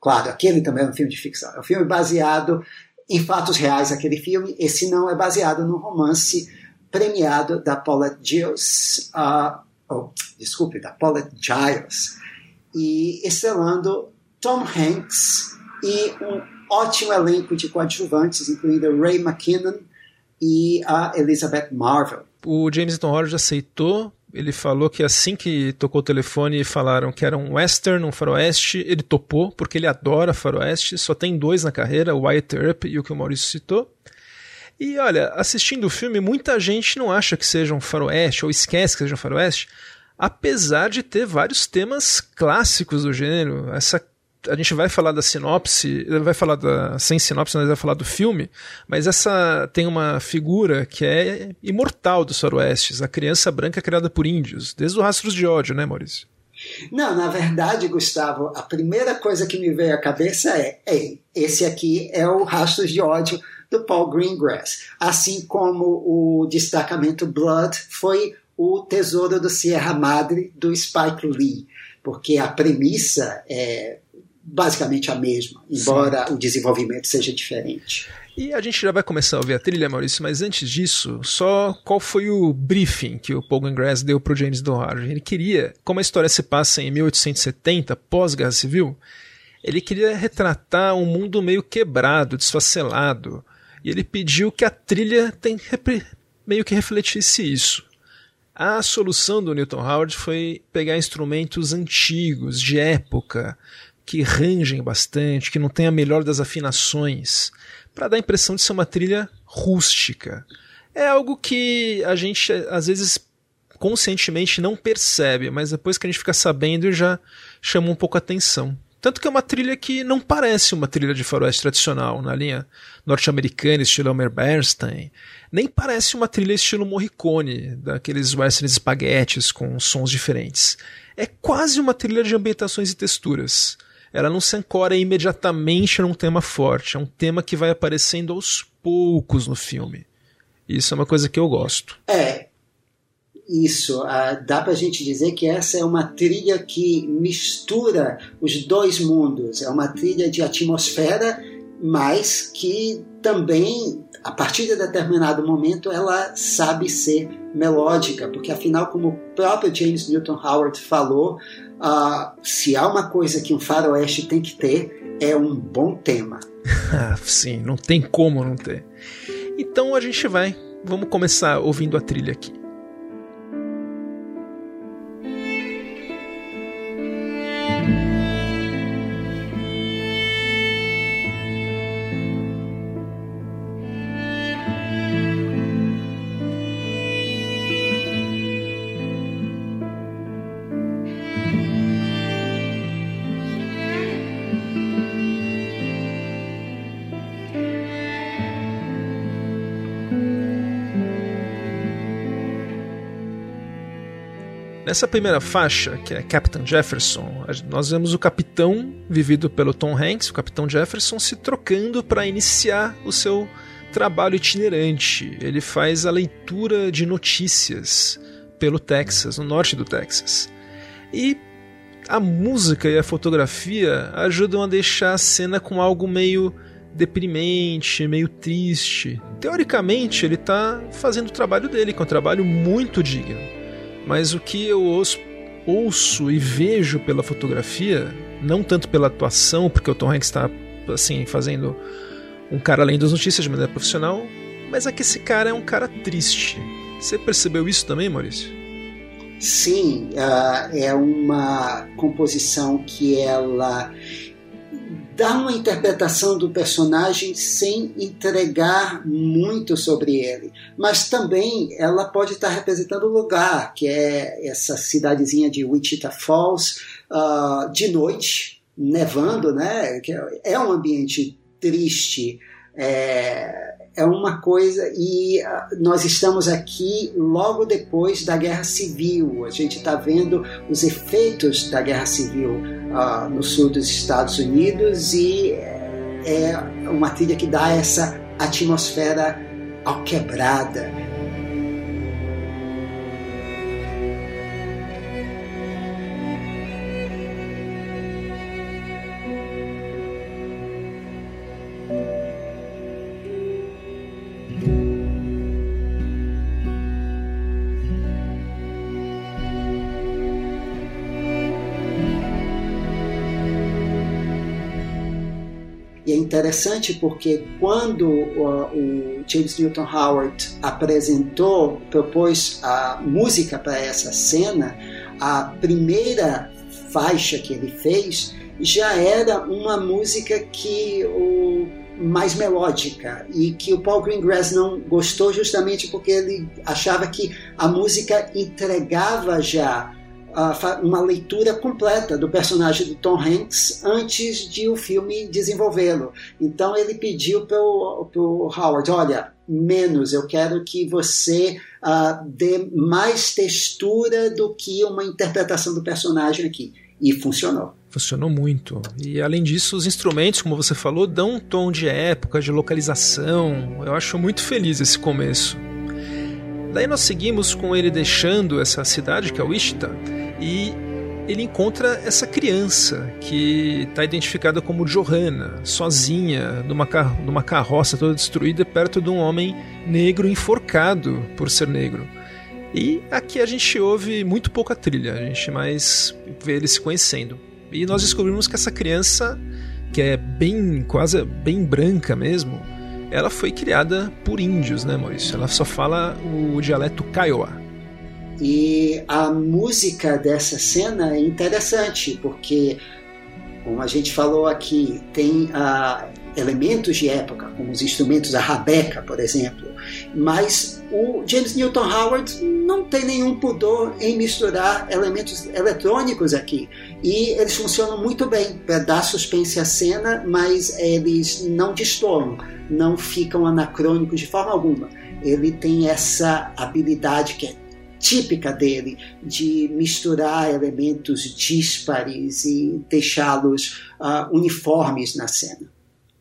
claro, aquele também é um filme de ficção, é um filme baseado em fatos reais aquele filme. Esse não é baseado no romance premiado da Paula Giles, uh, oh, desculpe, da Paula Giles, e estrelando Tom Hanks e um ótimo elenco de coadjuvantes, incluindo Ray McKinnon e a Elizabeth Marvel. O James Howard aceitou ele falou que assim que tocou o telefone e falaram que era um western, um faroeste, ele topou, porque ele adora faroeste, só tem dois na carreira, o Wyatt Earp e o que o Maurício citou. E olha, assistindo o filme, muita gente não acha que seja um faroeste, ou esquece que seja um faroeste, apesar de ter vários temas clássicos do gênero. Essa a gente vai falar da sinopse, vai falar da sem sinopse, nós vai falar do filme, mas essa tem uma figura que é imortal dos faroestes, a criança branca criada por índios, desde o Rastros de ódio, né, Maurício? Não, na verdade, Gustavo, a primeira coisa que me veio à cabeça é, ei, esse aqui é o Rastros de ódio do Paul Greengrass, assim como o destacamento Blood foi o Tesouro do Sierra Madre do Spike Lee, porque a premissa é basicamente a mesma, embora Sim. o desenvolvimento seja diferente. E a gente já vai começar a ouvir a trilha, Maurício, mas antes disso, só qual foi o briefing que o Paul Greengrass deu para o James Dohar? Ele queria, como a história se passa em 1870, pós-guerra civil, ele queria retratar um mundo meio quebrado, desfacelado, e ele pediu que a trilha tem, meio que refletisse isso. A solução do Newton Howard foi pegar instrumentos antigos, de época, que rangem bastante, que não tem a melhor das afinações, para dar a impressão de ser uma trilha rústica. É algo que a gente às vezes conscientemente não percebe, mas depois que a gente fica sabendo já chama um pouco a atenção. Tanto que é uma trilha que não parece uma trilha de faroeste tradicional, na linha norte-americana, estilo Elmer Bernstein. Nem parece uma trilha estilo Morricone, daqueles western espaguetes com sons diferentes. É quase uma trilha de ambientações e texturas. Ela não se ancora imediatamente num tema forte, é um tema que vai aparecendo aos poucos no filme. Isso é uma coisa que eu gosto. É, isso. Uh, dá para a gente dizer que essa é uma trilha que mistura os dois mundos. É uma trilha de atmosfera, mas que também, a partir de determinado momento, ela sabe ser melódica, porque afinal, como o próprio James Newton Howard falou, uh, se há uma coisa que um faroeste tem que ter, é um bom tema. Sim, não tem como não ter. Então a gente vai. Vamos começar ouvindo a trilha aqui. Nessa primeira faixa, que é Captain Jefferson, nós vemos o capitão, vivido pelo Tom Hanks, o capitão Jefferson, se trocando para iniciar o seu trabalho itinerante. Ele faz a leitura de notícias pelo Texas, no norte do Texas. E a música e a fotografia ajudam a deixar a cena com algo meio deprimente, meio triste. Teoricamente, ele está fazendo o trabalho dele, que é um trabalho muito digno. Mas o que eu ouço, ouço e vejo pela fotografia, não tanto pela atuação, porque o Tom Hanks está assim fazendo um cara além das notícias de maneira profissional, mas é que esse cara é um cara triste. Você percebeu isso também, Maurício? Sim, uh, é uma composição que ela dá uma interpretação do personagem sem entregar muito sobre ele, mas também ela pode estar representando o lugar, que é essa cidadezinha de Wichita Falls, uh, de noite, nevando, né? É um ambiente triste. É, é uma coisa e ah, nós estamos aqui logo depois da Guerra Civil. A gente está vendo os efeitos da Guerra Civil no sul dos Estados Unidos e é uma trilha que dá essa atmosfera alquebrada. Interessante porque quando uh, o James Newton Howard apresentou, propôs a música para essa cena, a primeira faixa que ele fez já era uma música que o mais melódica e que o Paul Greengrass não gostou justamente porque ele achava que a música entregava já uma leitura completa do personagem do Tom Hanks antes de o filme desenvolvê-lo. Então ele pediu para o Howard, olha, menos, eu quero que você uh, dê mais textura do que uma interpretação do personagem aqui. E funcionou. Funcionou muito. E além disso, os instrumentos, como você falou, dão um tom de época, de localização. Eu acho muito feliz esse começo. Daí nós seguimos com ele deixando essa cidade, que é Wichita, e ele encontra essa criança que está identificada como Johanna, sozinha, numa, car numa carroça toda destruída, perto de um homem negro enforcado por ser negro. E aqui a gente ouve muito pouca trilha, a gente mais vê eles se conhecendo. E nós descobrimos que essa criança, que é bem, quase bem branca mesmo, ela foi criada por índios, né, Maurício? Ela só fala o dialeto Kiowa. E a música dessa cena é interessante, porque, como a gente falou aqui, tem uh, elementos de época, como os instrumentos da rabeca, por exemplo, mas o James Newton Howard não tem nenhum pudor em misturar elementos eletrônicos aqui. E eles funcionam muito bem para dar suspense à cena, mas eles não destoam, não ficam anacrônicos de forma alguma. Ele tem essa habilidade que é típica dele de misturar elementos díspares e deixá-los uh, uniformes na cena.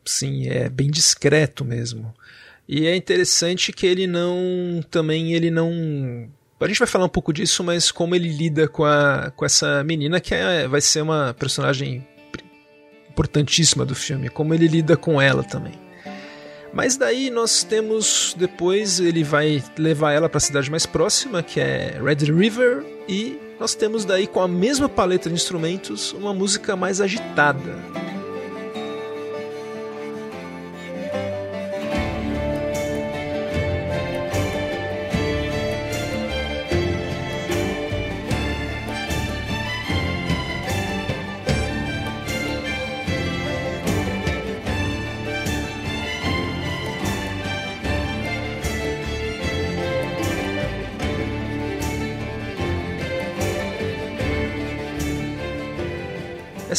Sim, é bem discreto mesmo. E é interessante que ele não. Também ele não. A gente vai falar um pouco disso, mas como ele lida com, a, com essa menina que é, vai ser uma personagem importantíssima do filme, como ele lida com ela também. Mas daí nós temos depois ele vai levar ela para a cidade mais próxima, que é Red River, e nós temos daí com a mesma paleta de instrumentos uma música mais agitada.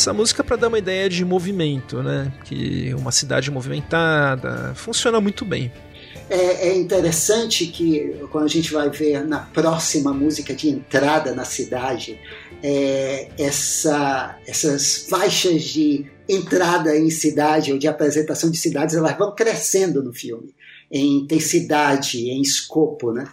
Essa música para dar uma ideia de movimento, né? Que uma cidade movimentada funciona muito bem. É, é, interessante que quando a gente vai ver na próxima música de entrada na cidade, é, essa, essas faixas de entrada em cidade ou de apresentação de cidades, elas vão crescendo no filme, em intensidade, em escopo, né?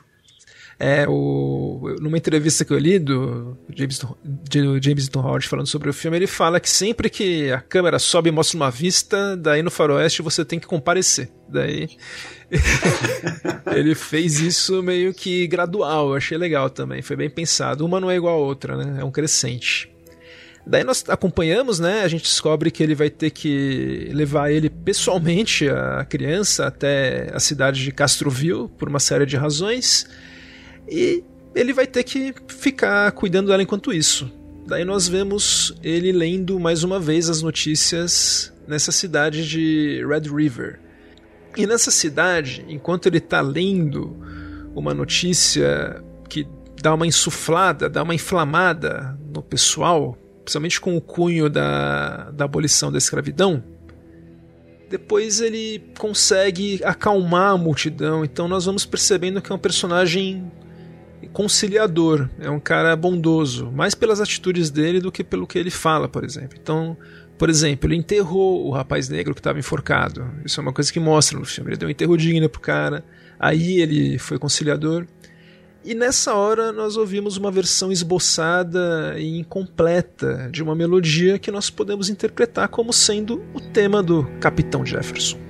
É, o, numa entrevista que eu li do James, do Howard falando sobre o filme, ele fala que sempre que a câmera sobe e mostra uma vista, daí no faroeste você tem que comparecer. Daí ele fez isso meio que gradual, eu achei legal também, foi bem pensado. Uma não é igual a outra, né? É um crescente. Daí nós acompanhamos, né? A gente descobre que ele vai ter que levar ele pessoalmente, a criança, até a cidade de Castroville, por uma série de razões. E ele vai ter que ficar cuidando dela enquanto isso. Daí nós vemos ele lendo mais uma vez as notícias nessa cidade de Red River. E nessa cidade, enquanto ele está lendo uma notícia que dá uma insuflada, dá uma inflamada no pessoal, principalmente com o cunho da, da abolição da escravidão, depois ele consegue acalmar a multidão. Então nós vamos percebendo que é um personagem conciliador, é um cara bondoso, mais pelas atitudes dele do que pelo que ele fala, por exemplo. Então, por exemplo, ele enterrou o rapaz negro que estava enforcado. Isso é uma coisa que mostra no filme. Ele deu um enterro digno pro cara. Aí ele foi conciliador. E nessa hora nós ouvimos uma versão esboçada e incompleta de uma melodia que nós podemos interpretar como sendo o tema do Capitão Jefferson.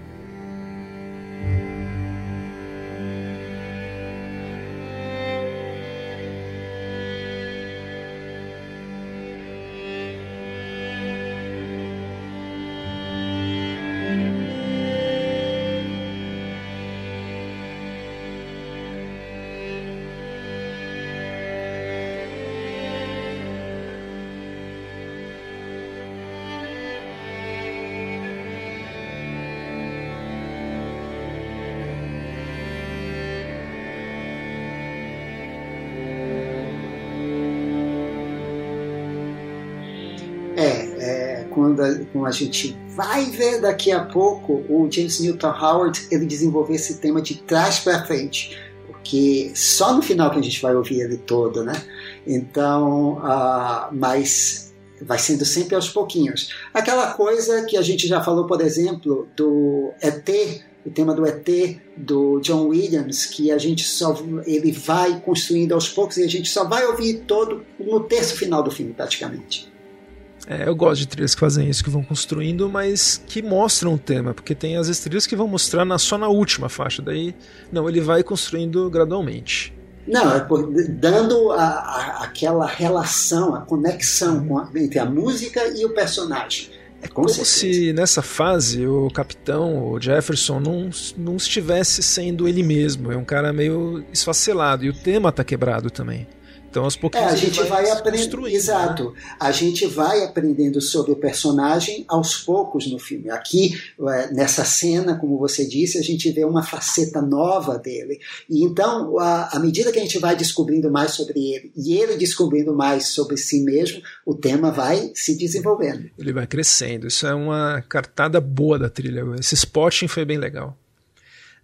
Quando a, gente vai ver daqui a pouco, o James Newton Howard ele desenvolver esse tema de trás para frente, porque só no final que a gente vai ouvir ele todo, né? Então, uh, mas vai sendo sempre aos pouquinhos. Aquela coisa que a gente já falou, por exemplo, do ET, o tema do ET do John Williams, que a gente só ele vai construindo aos poucos e a gente só vai ouvir todo no terço final do filme, praticamente. É, eu gosto de trilhas que fazem isso, que vão construindo, mas que mostram o tema, porque tem as trilhas que vão mostrar na, só na última faixa, daí não, ele vai construindo gradualmente. Não, é por, dando a, a, aquela relação, a conexão a, entre a música e o personagem. É como certeza. se nessa fase o capitão, o Jefferson, não, não estivesse sendo ele mesmo. É um cara meio esfacelado. E o tema tá quebrado também. Então, aos pouquinhos é, a gente vai, vai aprendendo. Né? Exato. Né? A gente vai aprendendo sobre o personagem aos poucos no filme. Aqui, é, nessa cena, como você disse, a gente vê uma faceta nova dele. E então, à medida que a gente vai descobrindo mais sobre ele e ele descobrindo mais sobre si mesmo, o tema vai se desenvolvendo. Ele vai crescendo. Isso é uma cartada boa da trilha. Esse spotting foi bem legal.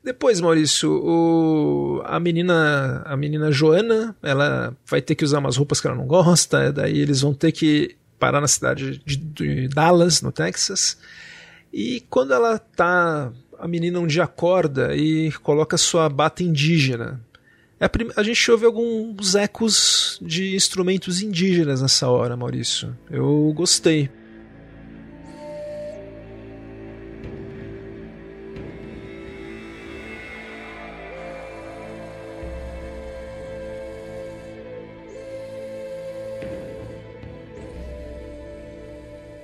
Depois, Maurício, o, a menina, a menina Joana, ela vai ter que usar umas roupas que ela não gosta, daí eles vão ter que parar na cidade de, de Dallas, no Texas. E quando ela tá, a menina um dia acorda e coloca sua bata indígena. É a, a gente ouve alguns ecos de instrumentos indígenas nessa hora, Maurício. Eu gostei.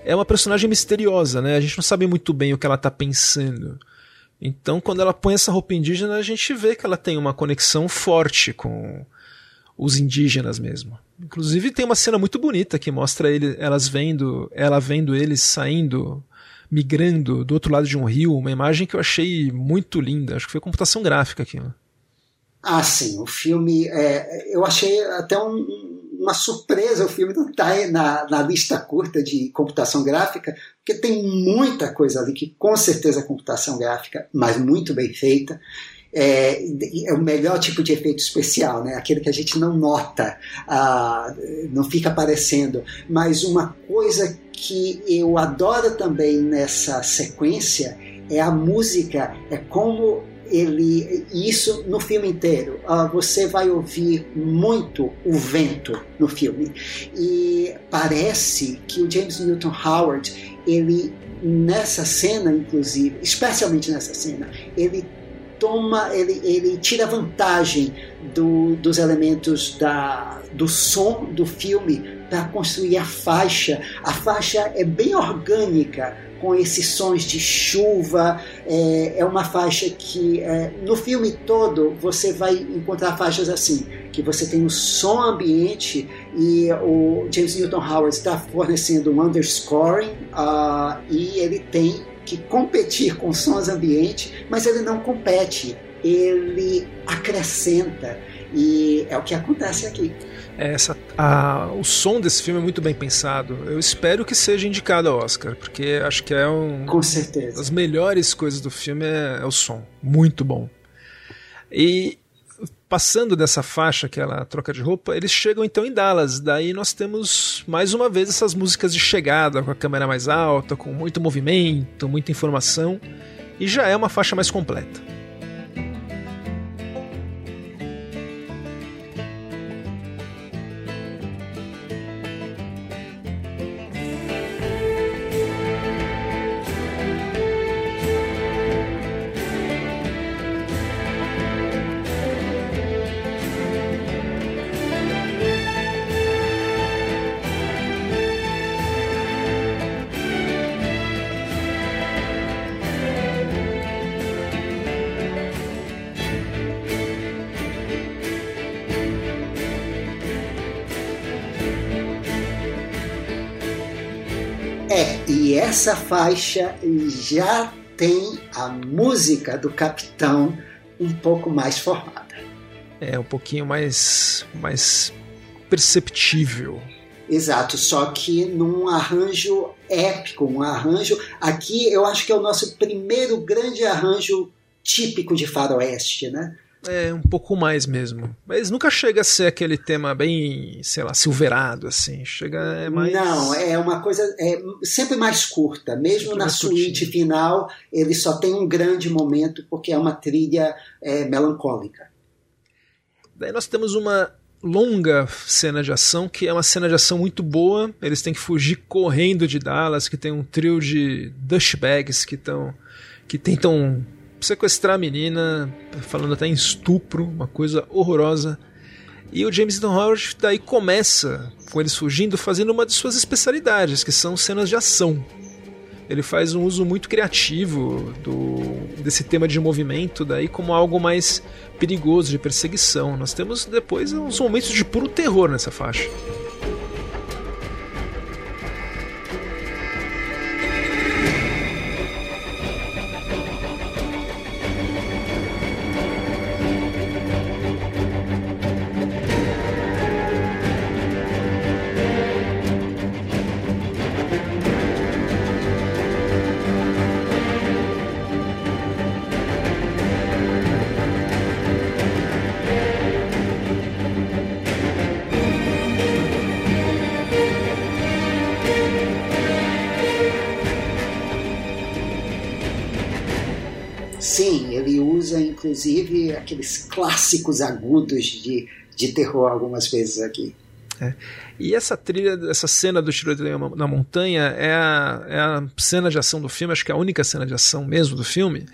É uma personagem misteriosa, né? A gente não sabe muito bem o que ela tá pensando. Então, quando ela põe essa roupa indígena, a gente vê que ela tem uma conexão forte com os indígenas mesmo. Inclusive tem uma cena muito bonita que mostra ele, elas vendo, ela vendo eles saindo, migrando do outro lado de um rio, uma imagem que eu achei muito linda. Acho que foi computação gráfica aquilo. Ah, sim. O filme, é, eu achei até um, uma surpresa o filme não está na, na lista curta de computação gráfica, porque tem muita coisa ali que com certeza é computação gráfica, mas muito bem feita. É, é, o melhor tipo de efeito especial, né? aquele que a gente não nota, ah, não fica aparecendo. Mas uma coisa que eu adoro também nessa sequência é a música, é como ele isso no filme inteiro. Uh, você vai ouvir muito o vento no filme. E parece que o James Newton Howard ele nessa cena inclusive especialmente nessa cena ele toma ele, ele tira vantagem do, dos elementos da, do som do filme para construir a faixa. A faixa é bem orgânica com esses sons de chuva. É, é uma faixa que é, no filme todo você vai encontrar faixas assim, que você tem o som ambiente e o James Newton Howard está fornecendo um underscoring uh, e ele tem que competir com sons ambientes, mas ele não compete, ele acrescenta e é o que acontece aqui. Essa, a, o som desse filme é muito bem pensado. Eu espero que seja indicado ao Oscar, porque acho que é um. Com certeza. As melhores coisas do filme é, é o som. Muito bom. E passando dessa faixa que ela troca de roupa, eles chegam então em Dallas. Daí nós temos mais uma vez essas músicas de chegada, com a câmera mais alta, com muito movimento, muita informação. E já é uma faixa mais completa. Essa faixa já tem a música do Capitão um pouco mais formada. É, um pouquinho mais, mais perceptível. Exato, só que num arranjo épico, um arranjo. Aqui eu acho que é o nosso primeiro grande arranjo típico de faroeste, né? É, um pouco mais mesmo. Mas nunca chega a ser aquele tema bem, sei lá, silverado, assim. Chega é mais. Não, é uma coisa é sempre mais curta. Mesmo sempre na suíte final, ele só tem um grande momento, porque é uma trilha é, melancólica. Daí nós temos uma longa cena de ação, que é uma cena de ação muito boa. Eles têm que fugir correndo de Dallas, que tem um trio de douchebags que estão. que tentam sequestrar a menina, falando até em estupro, uma coisa horrorosa. E o James Dean Howard daí começa com eles fugindo, fazendo uma de suas especialidades, que são cenas de ação. Ele faz um uso muito criativo do, desse tema de movimento daí como algo mais perigoso de perseguição. Nós temos depois uns momentos de puro terror nessa faixa. Aqueles clássicos agudos de, de terror algumas vezes aqui. É. E essa trilha, essa cena do tiroteio na montanha é a, é a cena de ação do filme, acho que é a única cena de ação mesmo do filme.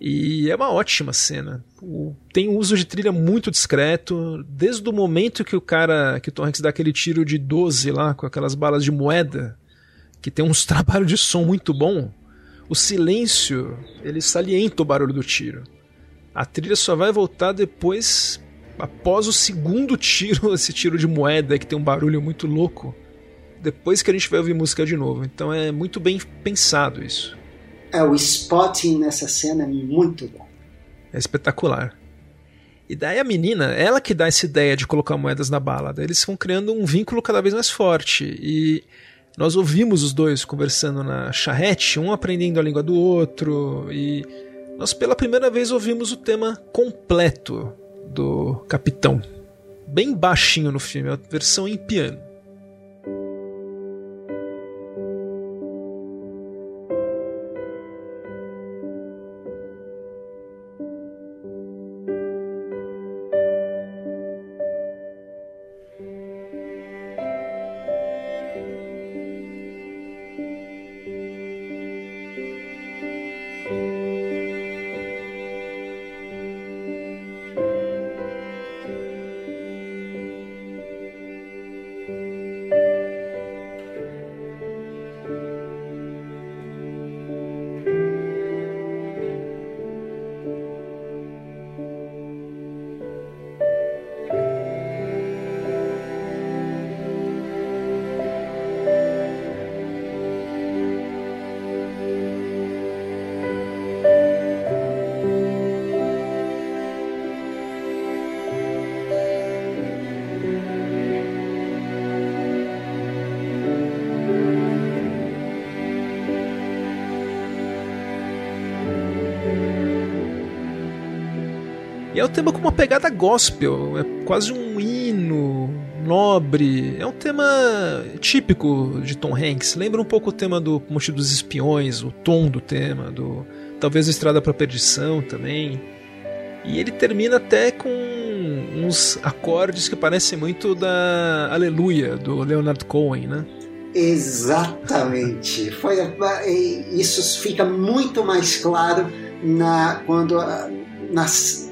E é uma ótima cena. O, tem um uso de trilha muito discreto, desde o momento que o cara, que o Tom Hanks dá aquele tiro de 12 lá, com aquelas balas de moeda, que tem uns trabalhos de som muito bom. O silêncio, ele salienta o barulho do tiro. A trilha só vai voltar depois, após o segundo tiro, esse tiro de moeda que tem um barulho muito louco. Depois que a gente vai ouvir música de novo. Então é muito bem pensado isso. É, o spotting nessa cena é muito bom. É espetacular. E daí a menina, ela que dá essa ideia de colocar moedas na bala. Daí eles vão criando um vínculo cada vez mais forte. E nós ouvimos os dois conversando na charrete, um aprendendo a língua do outro. E nós pela primeira vez ouvimos o tema completo do Capitão. Bem baixinho no filme, a versão em piano. Um tema com uma pegada gospel, é quase um hino nobre. É um tema típico de Tom Hanks. Lembra um pouco o tema do Monte dos Espiões, o tom do tema, do talvez Estrada para Perdição também. E ele termina até com uns acordes que parecem muito da Aleluia do Leonard Cohen, né? Exatamente. Foi, isso fica muito mais claro na quando nas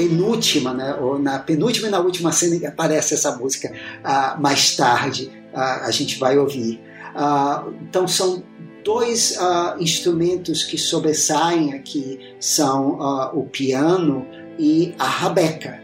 penúltima, né, ou na penúltima e na última cena que aparece essa música uh, mais tarde, uh, a gente vai ouvir. Uh, então são dois instrumentos que sobressaem aqui, são o piano e a rabeca,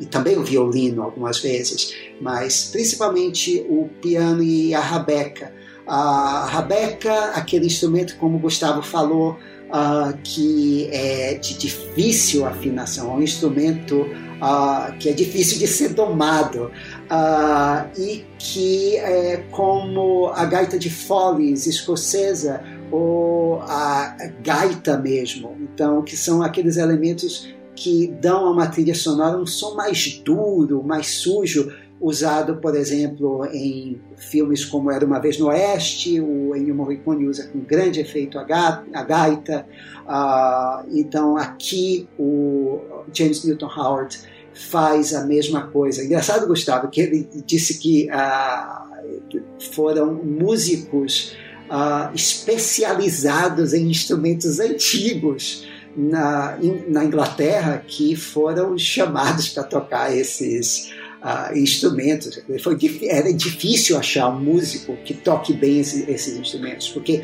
e também o violino algumas vezes, mas principalmente o piano e a rabeca. A rabeca, aquele instrumento, como o Gustavo falou, uh, que é de difícil afinação, é um instrumento uh, que é difícil de ser domado uh, e que é como a gaita de Follies escocesa ou a gaita mesmo, então que são aqueles elementos que dão a uma trilha sonora um som mais duro, mais sujo, usado, por exemplo, em filmes como Era Uma Vez no Oeste, o Ennio Morricone usa com grande efeito a, ga a gaita. Uh, então, aqui o James Newton Howard faz a mesma coisa. Engraçado, Gustavo, que ele disse que uh, foram músicos uh, especializados em instrumentos antigos na, na Inglaterra que foram chamados para tocar esses uh, instrumentos. Foi, era difícil achar um músico que toque bem esses, esses instrumentos, porque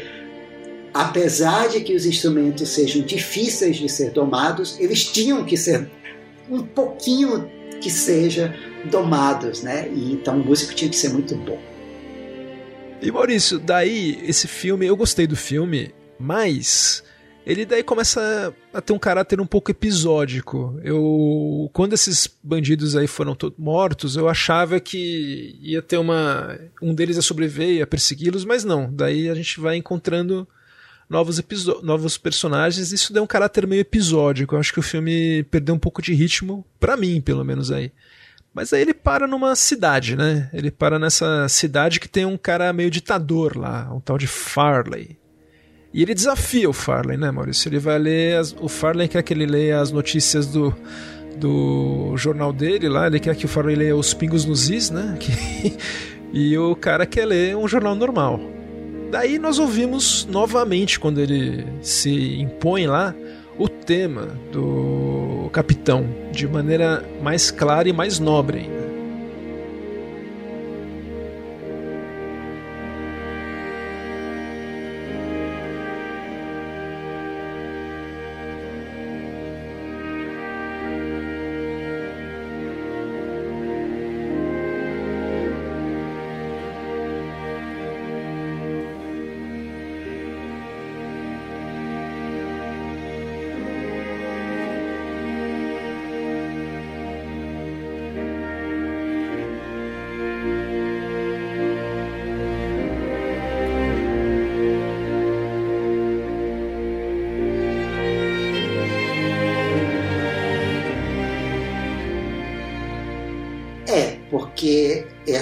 apesar de que os instrumentos sejam difíceis de ser domados, eles tinham que ser um pouquinho que seja domados, né? E então o músico tinha que ser muito bom. E Maurício, daí esse filme, eu gostei do filme, mas ele daí começa a ter um caráter um pouco episódico. Eu, quando esses bandidos aí foram mortos, eu achava que ia ter uma, um deles ia sobreviver, ia persegui-los, mas não. Daí a gente vai encontrando novos, novos personagens. Isso deu um caráter meio episódico. Eu acho que o filme perdeu um pouco de ritmo, para mim, pelo menos aí. Mas aí ele para numa cidade, né? Ele para nessa cidade que tem um cara meio ditador lá, um tal de Farley. E ele desafia o Farley, né, Maurício? Ele vai ler. As, o Farley quer que ele leia as notícias do, do jornal dele lá, ele quer que o Farley leia os pingos nos is, né? Que, e o cara quer ler um jornal normal. Daí nós ouvimos novamente, quando ele se impõe lá, o tema do capitão, de maneira mais clara e mais nobre ainda.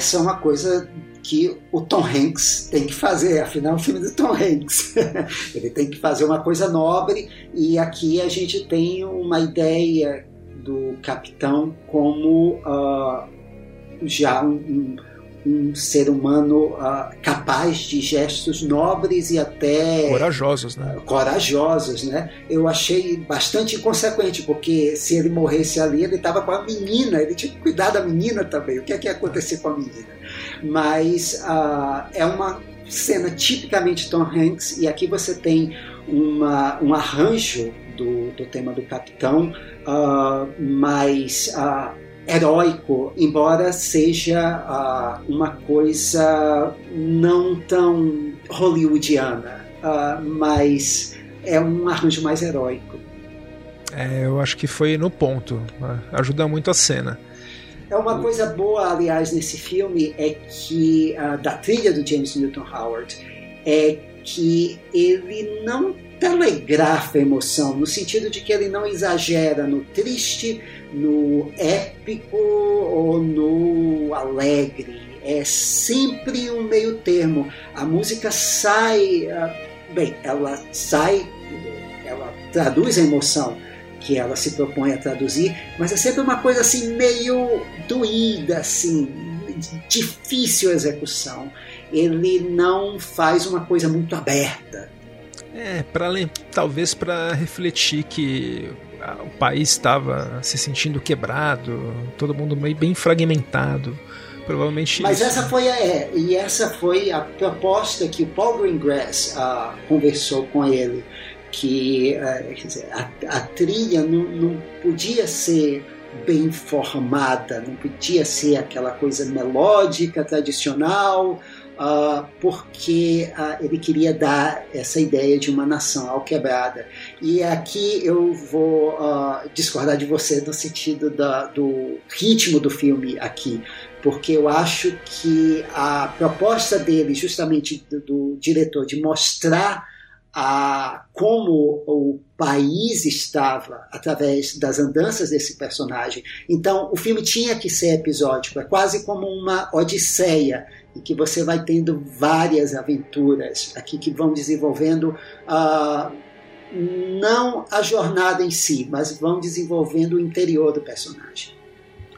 Essa é uma coisa que o Tom Hanks tem que fazer, afinal é um filme do Tom Hanks. Ele tem que fazer uma coisa nobre e aqui a gente tem uma ideia do capitão como uh, já um, um um ser humano uh, capaz de gestos nobres e até corajosos, né? Uh, corajosos, né? Eu achei bastante inconsequente porque se ele morresse ali, ele estava com a menina, ele tinha que cuidar da menina também. O que é que ia acontecer com a menina? Mas uh, é uma cena tipicamente Tom Hanks e aqui você tem uma, um arranjo do, do tema do Capitão, mas heróico, embora seja uh, uma coisa não tão hollywoodiana, uh, mas é um arranjo mais heróico. É, eu acho que foi no ponto, né? ajuda muito a cena. É uma coisa boa, aliás, nesse filme é que uh, da trilha do James Newton Howard é que ele não telegrafa emoção, no sentido de que ele não exagera no triste, no épico ou no alegre. É sempre um meio termo. A música sai, ah, bem, ela sai, ela traduz a emoção que ela se propõe a traduzir, mas é sempre uma coisa assim meio doída, assim, difícil execução. Ele não faz uma coisa muito aberta. É, para talvez para refletir que o país estava se sentindo quebrado, todo mundo meio bem fragmentado. Provavelmente Mas isso. essa foi a, é, e essa foi a proposta que o Paul Greengrass uh, conversou com ele, que dizer, a, a, trilha não, não podia ser bem formada, não podia ser aquela coisa melódica tradicional, uh, porque uh, ele queria dar essa ideia de uma nação alquebrada. E aqui eu vou uh, discordar de você no sentido da, do ritmo do filme aqui, porque eu acho que a proposta dele, justamente do, do diretor, de mostrar a como o país estava através das andanças desse personagem. Então, o filme tinha que ser episódico, é quase como uma odisseia em que você vai tendo várias aventuras aqui que vão desenvolvendo uh, não a jornada em si, mas vão desenvolvendo o interior do personagem.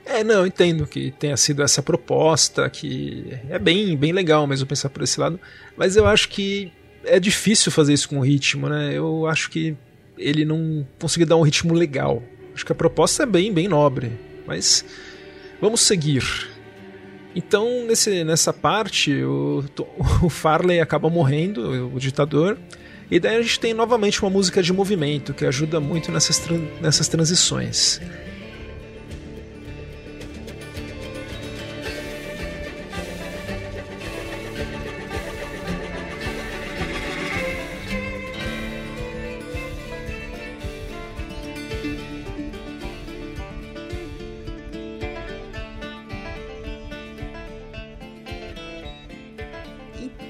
É, não, entendo que tenha sido essa proposta, que é bem, bem legal mesmo pensar por esse lado, mas eu acho que é difícil fazer isso com ritmo, né? Eu acho que ele não conseguiu dar um ritmo legal. Acho que a proposta é bem, bem nobre, mas Vamos seguir. Então, nesse, nessa parte, o, o Farley acaba morrendo, o ditador, e daí a gente tem novamente uma música de movimento que ajuda muito nessas, nessas transições.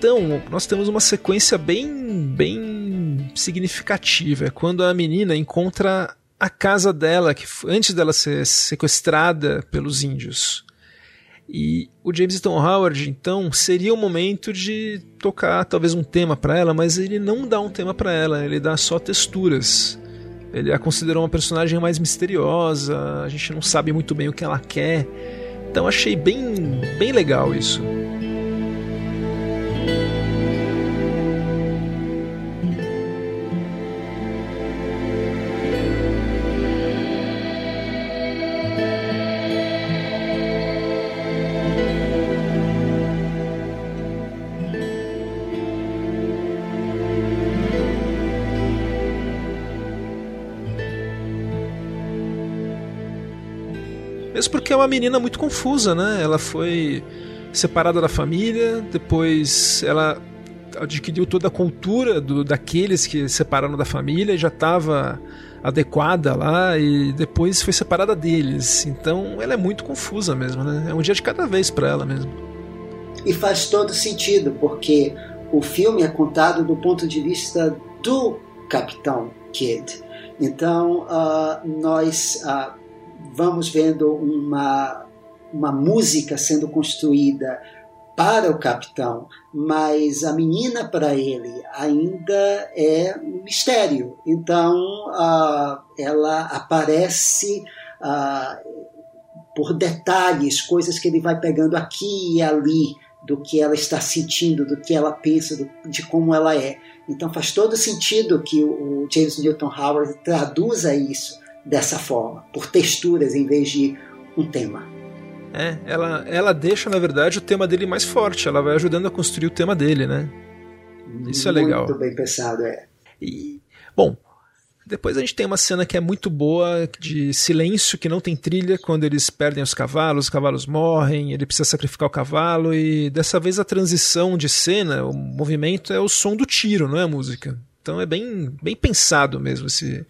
Então, nós temos uma sequência bem, bem significativa. É quando a menina encontra a casa dela, que antes dela ser sequestrada pelos índios. E o James Tom Howard, então, seria o momento de tocar talvez um tema para ela, mas ele não dá um tema para ela, ele dá só texturas. Ele a considerou uma personagem mais misteriosa, a gente não sabe muito bem o que ela quer. Então achei bem, bem legal isso. Uma menina muito confusa, né? Ela foi separada da família, depois ela adquiriu toda a cultura do, daqueles que separaram da família e já estava adequada lá e depois foi separada deles. Então ela é muito confusa mesmo, né? É um dia de cada vez para ela mesmo. E faz todo sentido, porque o filme é contado do ponto de vista do Capitão Kidd. Então uh, nós uh, vamos vendo uma, uma música sendo construída para o capitão, mas a menina para ele ainda é um mistério. Então uh, ela aparece uh, por detalhes, coisas que ele vai pegando aqui e ali do que ela está sentindo, do que ela pensa, do, de como ela é. Então faz todo sentido que o James Newton Howard traduza isso dessa forma, por texturas em vez de um tema. É, ela, ela deixa, na verdade, o tema dele mais forte, ela vai ajudando a construir o tema dele, né? Isso é legal. Muito bem pensado, é. E, bom, depois a gente tem uma cena que é muito boa, de silêncio, que não tem trilha, quando eles perdem os cavalos, os cavalos morrem, ele precisa sacrificar o cavalo, e dessa vez a transição de cena, o movimento é o som do tiro, não é a música. Então é bem, bem pensado mesmo esse,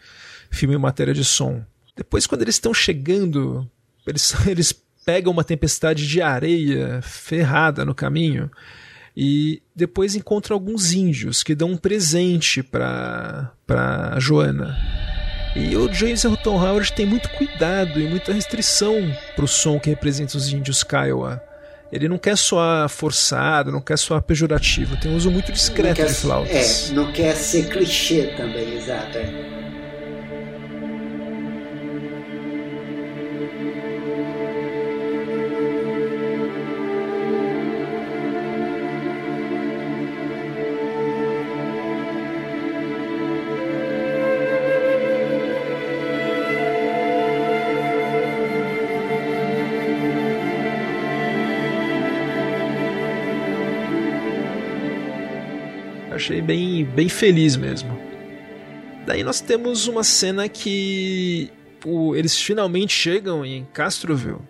filme em matéria de som. Depois, quando eles estão chegando, eles, eles pegam uma tempestade de areia ferrada no caminho e depois encontram alguns índios que dão um presente para para Joana. E o James Hilton Howard tem muito cuidado e muita restrição para o som que representa os índios Kiowa. Ele não quer soar forçado, não quer soar pejorativo, tem um uso muito discreto quer, de flautas. É, não quer ser clichê também, exato. É. bem, feliz mesmo. Daí nós temos uma cena que eles finalmente chegam em Castroville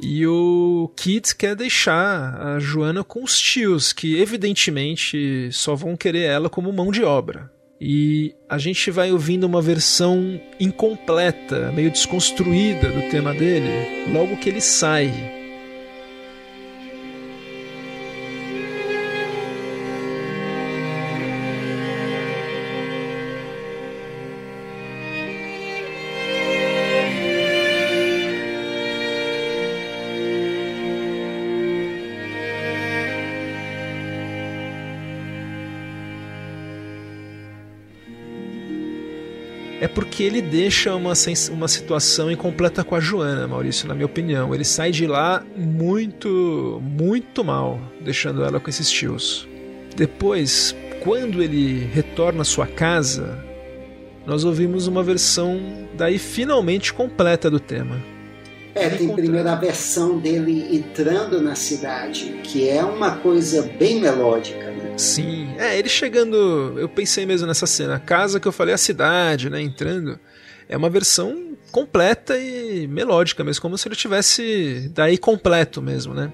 e o Kit quer deixar a Joana com os tios, que evidentemente só vão querer ela como mão de obra. E a gente vai ouvindo uma versão incompleta, meio desconstruída do tema dele, logo que ele sai. Porque ele deixa uma, uma situação incompleta com a Joana, Maurício, na minha opinião. Ele sai de lá muito, muito mal, deixando ela com esses tios. Depois, quando ele retorna à sua casa, nós ouvimos uma versão daí finalmente completa do tema. É, tem primeiro a versão dele entrando na cidade, que é uma coisa bem melódica, né? Sim, é, ele chegando, eu pensei mesmo nessa cena, a casa que eu falei, a cidade, né, entrando, é uma versão completa e melódica mesmo, como se ele tivesse daí completo mesmo, né?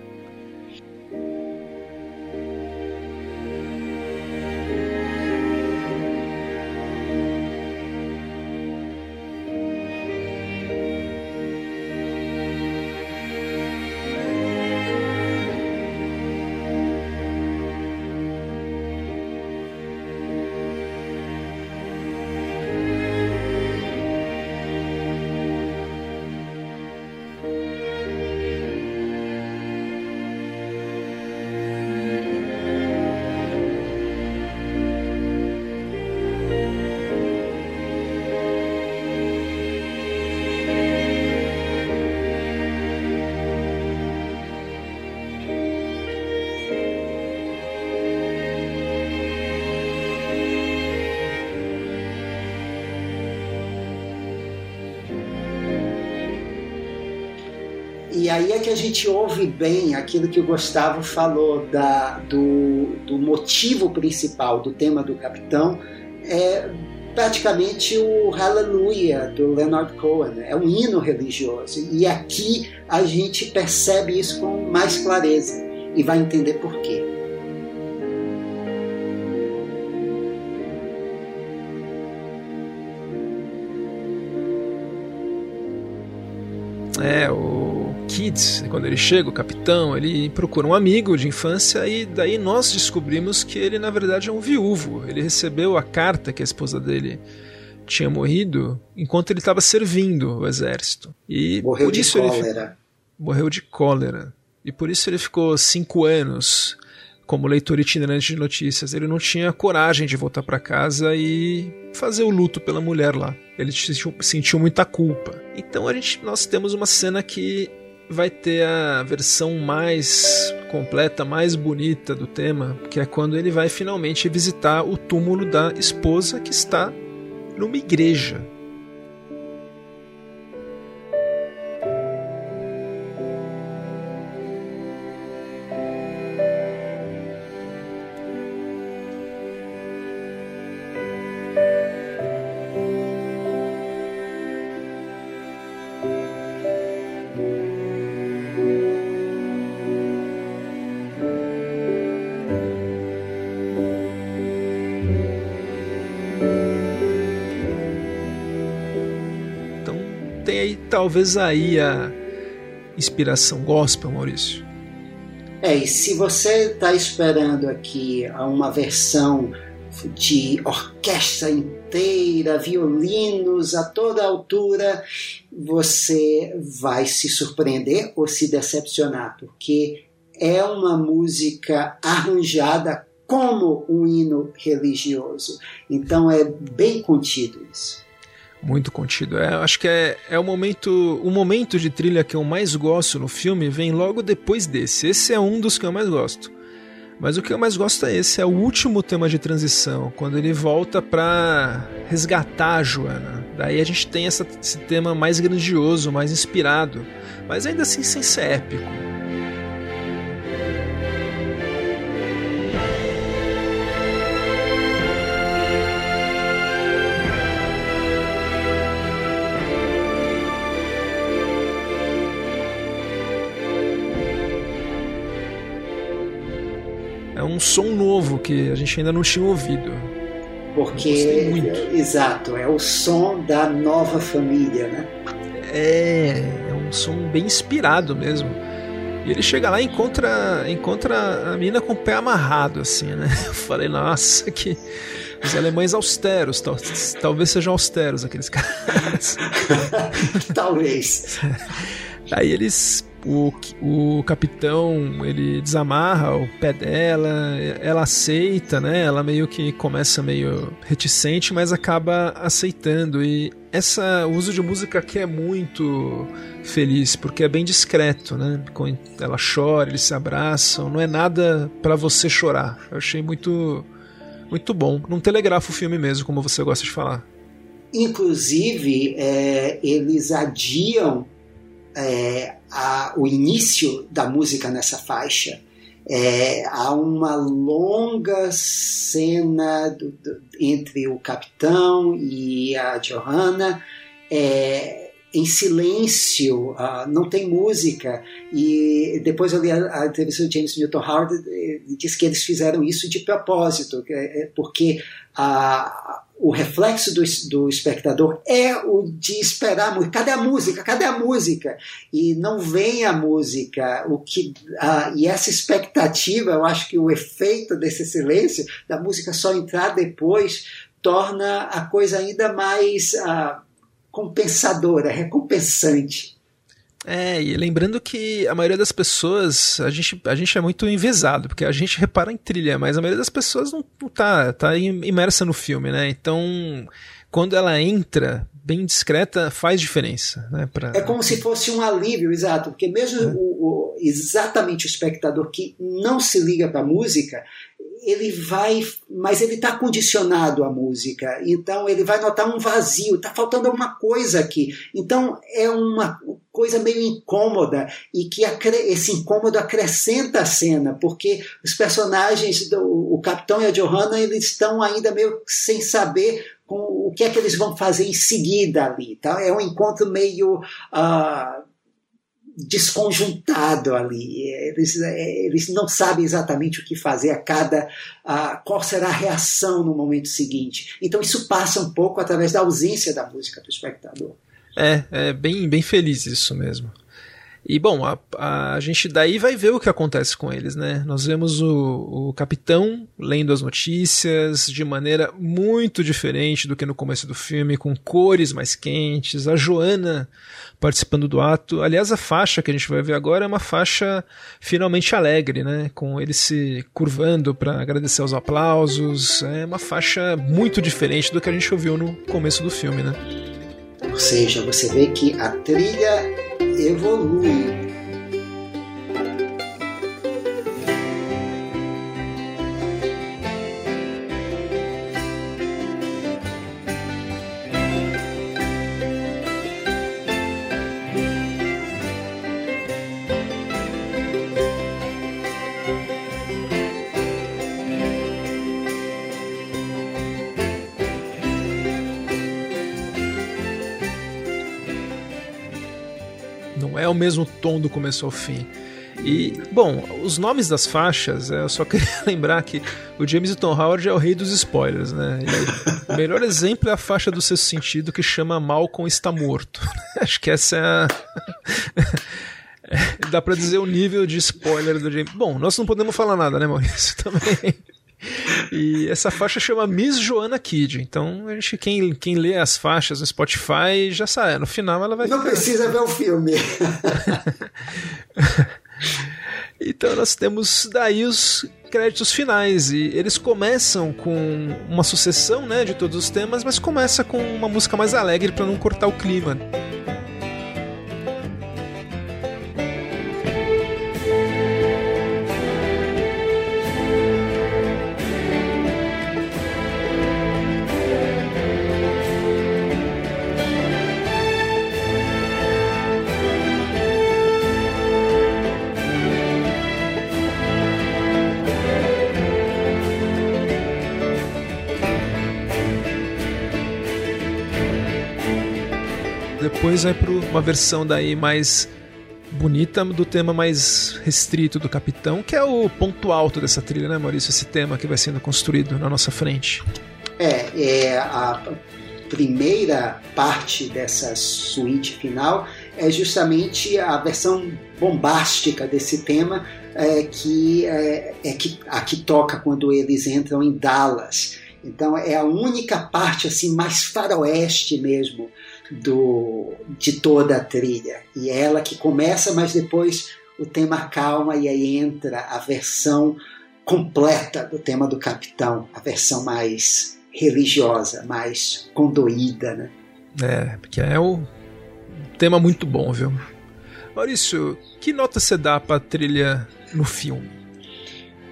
Aí é que a gente ouve bem aquilo que o Gustavo falou da, do, do motivo principal do tema do Capitão, é praticamente o Hallelujah do Leonard Cohen, né? é um hino religioso. E aqui a gente percebe isso com mais clareza e vai entender por quê. É, o Kids, quando ele chega, o capitão, ele procura um amigo de infância e daí nós descobrimos que ele na verdade é um viúvo. Ele recebeu a carta que a esposa dele tinha morrido enquanto ele estava servindo o exército. E morreu por de isso cólera. Ele morreu de cólera. E por isso ele ficou cinco anos como leitor itinerante de notícias. Ele não tinha coragem de voltar para casa e fazer o luto pela mulher lá. Ele sentiu, sentiu muita culpa. Então a gente, nós temos uma cena que vai ter a versão mais completa, mais bonita do tema, que é quando ele vai finalmente visitar o túmulo da esposa que está numa igreja. Talvez aí a inspiração gospel, Maurício. É, e se você está esperando aqui uma versão de orquestra inteira, violinos a toda altura, você vai se surpreender ou se decepcionar, porque é uma música arranjada como um hino religioso. Então é bem contido isso. Muito contido. É, acho que é, é o momento o momento de trilha que eu mais gosto no filme vem logo depois desse. Esse é um dos que eu mais gosto. Mas o que eu mais gosto é esse, é o último tema de transição, quando ele volta para resgatar a Joana. Daí a gente tem essa, esse tema mais grandioso, mais inspirado, mas ainda assim sem ser épico. Um som novo que a gente ainda não tinha ouvido. Porque, exato, é o som da nova família, né? É, é um som bem inspirado mesmo. E ele chega lá e encontra, encontra a mina com o pé amarrado, assim, né? Eu falei, nossa, que. Os alemães austeros, tal, talvez sejam austeros aqueles caras. talvez. Aí eles o, o capitão ele desamarra o pé dela, ela aceita, né? Ela meio que começa meio reticente, mas acaba aceitando. E essa o uso de música aqui é muito feliz, porque é bem discreto, né? Ela chora, eles se abraçam, não é nada para você chorar. Eu achei muito muito bom. Não telegrafa o filme mesmo, como você gosta de falar. Inclusive, é, eles adiam é, a, o início da música nessa faixa. É, há uma longa cena do, do, entre o capitão e a Johanna. É, em silêncio, uh, não tem música. E depois eu li a, a entrevista do James Newton Howard, ele disse que eles fizeram isso de propósito, é, porque a, o reflexo do, do espectador é o de esperar música. Cadê a música? Cadê a música? E não vem a música. O que, uh, e essa expectativa, eu acho que o efeito desse silêncio, da música só entrar depois, torna a coisa ainda mais. Uh, compensadora, recompensante. É, e lembrando que a maioria das pessoas, a gente, a gente é muito envezado, porque a gente repara em trilha, mas a maioria das pessoas não, não tá, tá imersa no filme, né? Então, quando ela entra bem discreta, faz diferença. Né, pra... É como se fosse um alívio, exato, porque mesmo é. o, o, exatamente o espectador que não se liga para a música, ele vai, mas ele está condicionado à música, então ele vai notar um vazio, está faltando alguma coisa aqui. Então é uma coisa meio incômoda e que esse incômodo acrescenta a cena, porque os personagens, do, o capitão e a Johanna, eles estão ainda meio sem saber com o que é que eles vão fazer em seguida ali. Tá? É um encontro meio. Uh, desconjuntado ali. Eles, eles não sabem exatamente o que fazer a cada. A, qual será a reação no momento seguinte. Então isso passa um pouco através da ausência da música do espectador. É, é bem, bem feliz isso mesmo. E bom, a, a, gente daí vai ver o que acontece com eles, né? Nós vemos o, o capitão lendo as notícias de maneira muito diferente do que no começo do filme, com cores mais quentes, a Joana participando do ato. Aliás, a faixa que a gente vai ver agora é uma faixa finalmente alegre, né? Com ele se curvando para agradecer os aplausos. É uma faixa muito diferente do que a gente ouviu no começo do filme, né? Ou seja, você vê que a trilha evolui mesmo tom do começo ao fim. E, bom, os nomes das faixas, é, eu só queria lembrar que o James Tom Howard é o rei dos spoilers, né? E, o melhor exemplo é a faixa do sexto sentido que chama Malcolm está morto. Acho que essa é a. Dá pra dizer o nível de spoiler do James. Bom, nós não podemos falar nada, né, Maurício? Também. E essa faixa chama Miss Joanna Kid. Então, a gente, quem, quem lê as faixas no Spotify já sabe. No final ela vai. Não precisa ver o filme. então, nós temos daí os créditos finais. E eles começam com uma sucessão né, de todos os temas, mas começa com uma música mais alegre para não cortar o clima. Vai para uma versão daí mais bonita do tema mais restrito do Capitão, que é o ponto alto dessa trilha, né, Maurício? Esse tema que vai sendo construído na nossa frente. É, é a primeira parte dessa suíte final é justamente a versão bombástica desse tema é, que é, é que a que toca quando eles entram em Dallas. Então é a única parte assim mais faroeste mesmo do, de toda a trilha. E é ela que começa, mas depois o tema calma e aí entra a versão completa do tema do capitão, a versão mais religiosa, mais condoída, né? É, porque é o tema muito bom, viu? Maurício, que nota você dá para a trilha no filme?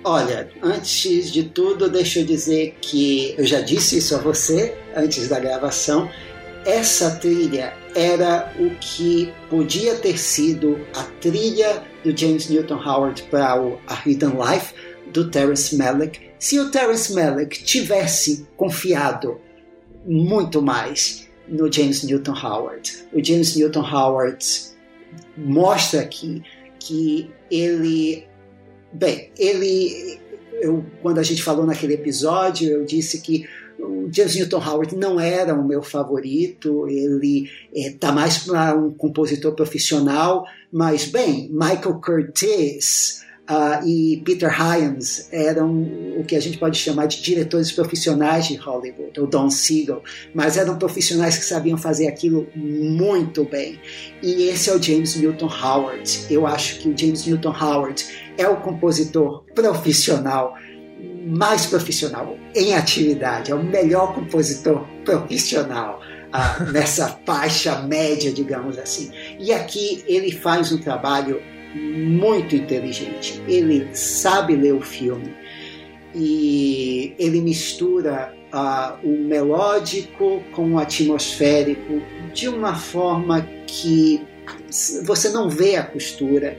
Olha, antes de tudo, deixa eu dizer que eu já disse isso a você antes da gravação essa trilha era o que podia ter sido a trilha do James Newton Howard para A Hidden Life do Terence Malick se o Terence Malick tivesse confiado muito mais no James Newton Howard. O James Newton Howard mostra aqui que ele, bem, ele, eu, quando a gente falou naquele episódio, eu disse que o James Newton Howard não era o meu favorito, ele está é, mais para um compositor profissional, mas bem, Michael Curtiz uh, e Peter Hyams eram o que a gente pode chamar de diretores profissionais de Hollywood, ou Don Siegel, mas eram profissionais que sabiam fazer aquilo muito bem. E esse é o James Newton Howard. Eu acho que o James Newton Howard é o compositor profissional mais profissional em atividade, é o melhor compositor profissional uh, nessa faixa média, digamos assim. E aqui ele faz um trabalho muito inteligente. Ele sabe ler o filme e ele mistura uh, o melódico com o atmosférico de uma forma que você não vê a costura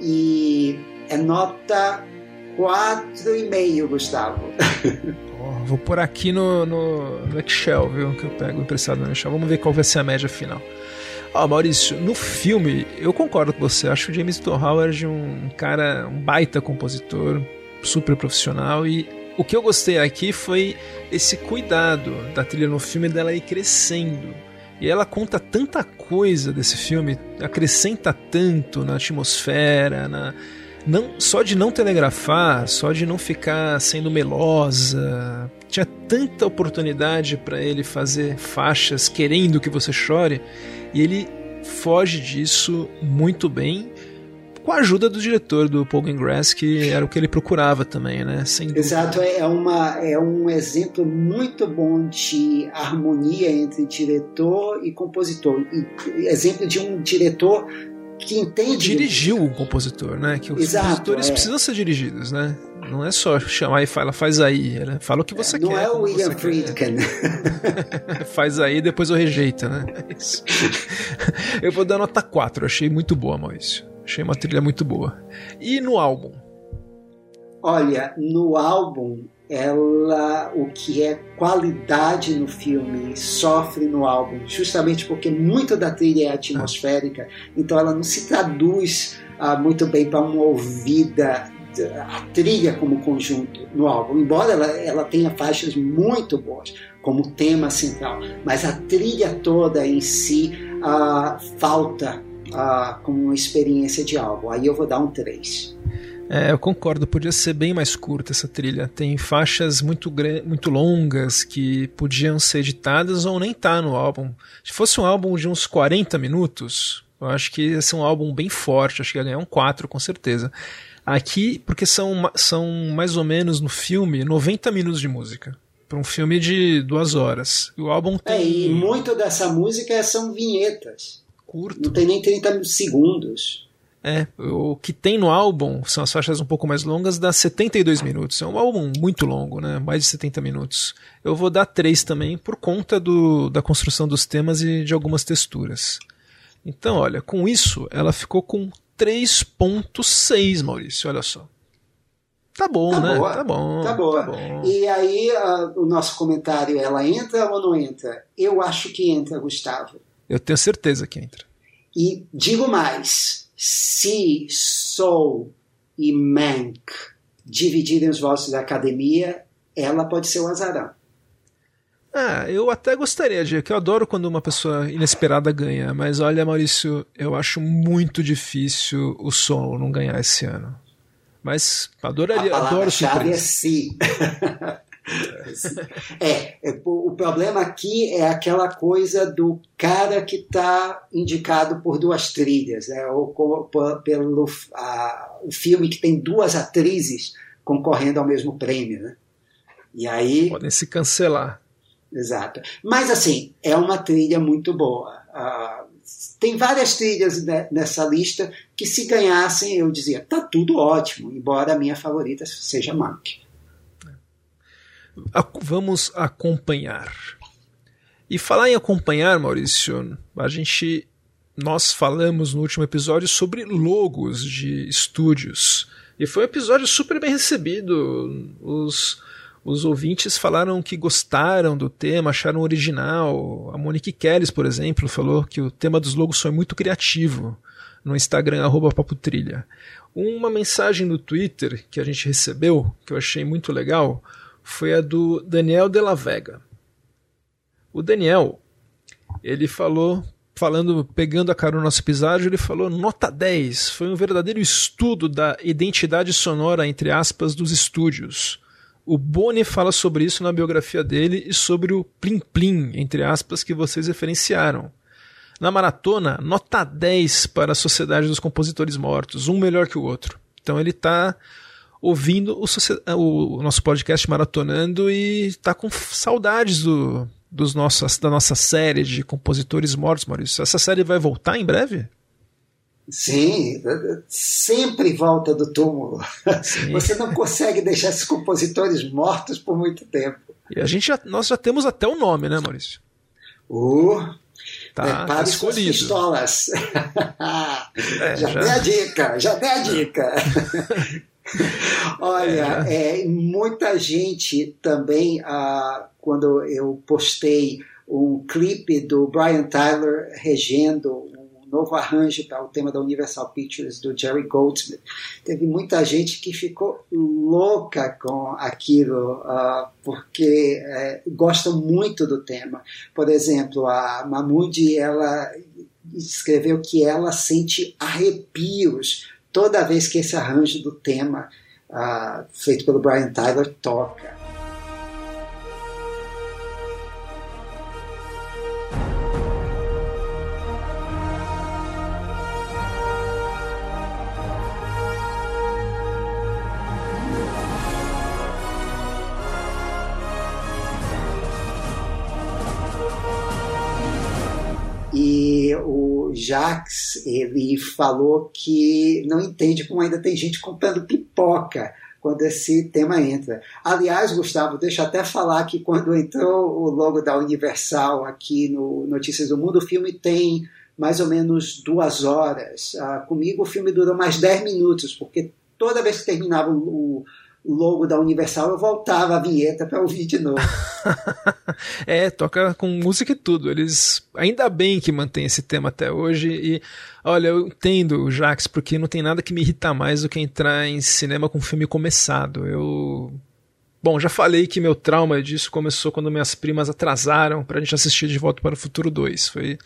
e é nota 4,5, Gustavo. Oh, vou por aqui no, no, no, Excel, viu? Que eu pego emprestado no Excel. Vamos ver qual vai ser a média final. Ó, oh, Maurício, no filme, eu concordo com você. Acho o James Newton Howard um cara, um baita compositor, super profissional. E o que eu gostei aqui foi esse cuidado da trilha no filme dela ir crescendo. E ela conta tanta coisa desse filme, acrescenta tanto na atmosfera, na, não só de não telegrafar, só de não ficar sendo melosa, tinha tanta oportunidade para ele fazer faixas querendo que você chore e ele foge disso muito bem com a ajuda do diretor do Paul Greengrass, que era o que ele procurava também, né? Sem Exato, é, uma, é um exemplo muito bom de harmonia entre diretor e compositor. E exemplo de um diretor que entende. Dirigiu o compositor, né? Que os Exato, compositores é. precisam ser dirigidos, né? Não é só chamar e falar, faz aí, né? Fala o que você é, não quer. Não é o William Friedkin. faz aí, depois eu rejeito, né? É eu vou dar nota 4, achei muito boa, Maurício. Achei uma trilha muito boa. E no álbum? Olha, no álbum ela o que é qualidade no filme sofre no álbum, justamente porque muito da trilha é atmosférica, então ela não se traduz uh, muito bem para uma ouvida a trilha como conjunto no álbum, embora ela, ela tenha faixas muito boas como tema central, mas a trilha toda em si uh, falta uh, como experiência de álbum. Aí eu vou dar um 3. É, eu concordo, podia ser bem mais curta essa trilha. Tem faixas muito, muito longas que podiam ser editadas ou nem tá no álbum. Se fosse um álbum de uns 40 minutos, eu acho que ia ser um álbum bem forte, acho que ia ganhar um 4 com certeza. Aqui, porque são, são mais ou menos no filme 90 minutos de música. Para um filme de duas horas. E o álbum é, tem. É, e muito dessa música são vinhetas. Curto. Não tem nem 30 segundos. É, o que tem no álbum são as faixas um pouco mais longas, dá 72 minutos. É um álbum muito longo, né? Mais de 70 minutos. Eu vou dar 3 também por conta do, da construção dos temas e de algumas texturas. Então, olha, com isso ela ficou com 3.6, Maurício, olha só. Tá bom, tá né? Boa. Tá bom. Tá boa. Tá bom. E aí, uh, o nosso comentário, ela entra ou não entra? Eu acho que entra, Gustavo. Eu tenho certeza que entra. E digo mais, se Soul e Mank dividirem os votos da academia, ela pode ser o azarão. Ah, eu até gostaria de, que eu adoro quando uma pessoa inesperada ganha, mas olha, Maurício, eu acho muito difícil o Soul não ganhar esse ano. Mas adoraria, a adoro surpresa. é sim. É, é, o problema aqui é aquela coisa do cara que está indicado por duas trilhas, né? ou por, pelo a, o filme que tem duas atrizes concorrendo ao mesmo prêmio. Né? E aí. Podem se cancelar. Exato. Mas, assim, é uma trilha muito boa. Uh, tem várias trilhas nessa lista que, se ganhassem, eu dizia, tá tudo ótimo, embora a minha favorita seja Monk vamos acompanhar. E falar em acompanhar, Maurício, a gente nós falamos no último episódio sobre logos de estúdios. E foi um episódio super bem recebido. Os, os ouvintes falaram que gostaram do tema, acharam original. A Monique Kelly, por exemplo, falou que o tema dos logos foi muito criativo no Instagram, arroba Paputrilha. Uma mensagem no Twitter que a gente recebeu, que eu achei muito legal, foi a do Daniel de la Vega. O Daniel, ele falou falando, pegando a cara no nosso episódio, ele falou nota 10. Foi um verdadeiro estudo da identidade sonora, entre aspas, dos estúdios. O Boni fala sobre isso na biografia dele e sobre o plim plim, entre aspas, que vocês referenciaram. Na maratona, nota 10 para a Sociedade dos Compositores Mortos, um melhor que o outro. Então ele está ouvindo o, o, nosso podcast maratonando e está com saudades do, dos nossos, da nossa série de compositores mortos, Maurício. Essa série vai voltar em breve? Sim, sempre volta do túmulo. Sim. Você não consegue deixar esses compositores mortos por muito tempo. E a gente já, nós já temos até o nome, né, Maurício? Uh, tá, tá escolhido. suas pistolas. É, já, já dei a dica, já dei a dica. Olha, é. É, muita gente também, ah, quando eu postei um clipe do Brian Tyler regendo um novo arranjo para o tema da Universal Pictures do Jerry Goldsmith, teve muita gente que ficou louca com aquilo, uh, porque uh, gosta muito do tema. Por exemplo, a Mahmoud, ela escreveu que ela sente arrepios toda vez que esse arranjo do tema uh, feito pelo Brian Tyler toca. Jacques ele falou que não entende como ainda tem gente comprando pipoca quando esse tema entra. Aliás, Gustavo, deixa até falar que quando entrou o logo da Universal aqui no Notícias do Mundo, o filme tem mais ou menos duas horas. Ah, comigo o filme durou mais dez minutos, porque toda vez que terminava o, logo da Universal, eu voltava a vinheta para ouvir de novo. é, toca com música e tudo. Eles ainda bem que mantém esse tema até hoje e olha, eu entendo, Jax, porque não tem nada que me irrita mais do que entrar em cinema com um filme começado. Eu Bom, já falei que meu trauma disso começou quando minhas primas atrasaram pra gente assistir De Volta para o Futuro 2. Foi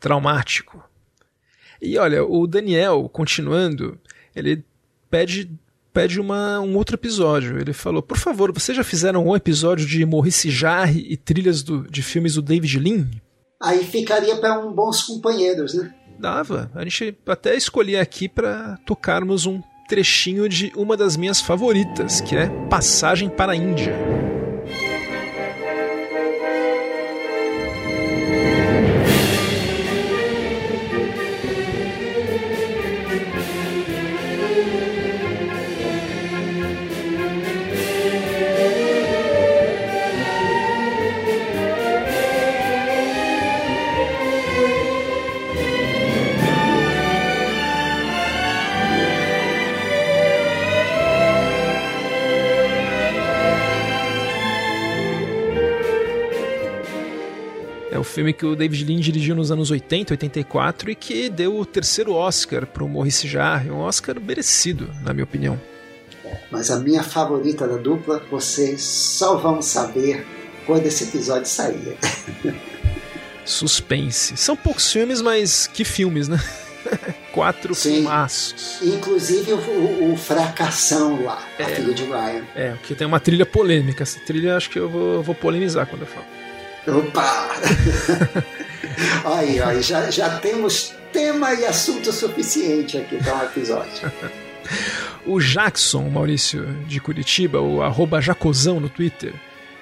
traumático. E olha, o Daniel, continuando, ele pede pede uma, um outro episódio. Ele falou: Por favor, vocês já fizeram um episódio de Maurice Jarre e trilhas do, de filmes do David Lean? Aí ficaria para um bons companheiros, né? Dava. A gente até escolhia aqui para tocarmos um trechinho de uma das minhas favoritas, que é Passagem para a Índia. Filme que o David Lean dirigiu nos anos 80, 84 e que deu o terceiro Oscar para o Maurice Jarre, um Oscar merecido, na minha opinião. Mas a minha favorita da dupla, vocês só vão saber quando esse episódio sair. Suspense. São poucos filmes, mas que filmes, né? Quatro Sim. filmaços. Inclusive o, o, o, Fracassão lá, é, a filha de Ryan. É, porque tem uma trilha polêmica. Essa trilha acho que eu vou, vou polemizar quando eu falo. Opa! aí, aí já, já temos tema e assunto suficiente aqui para um episódio. o Jackson, Maurício, de Curitiba, o arroba Jacozão no Twitter,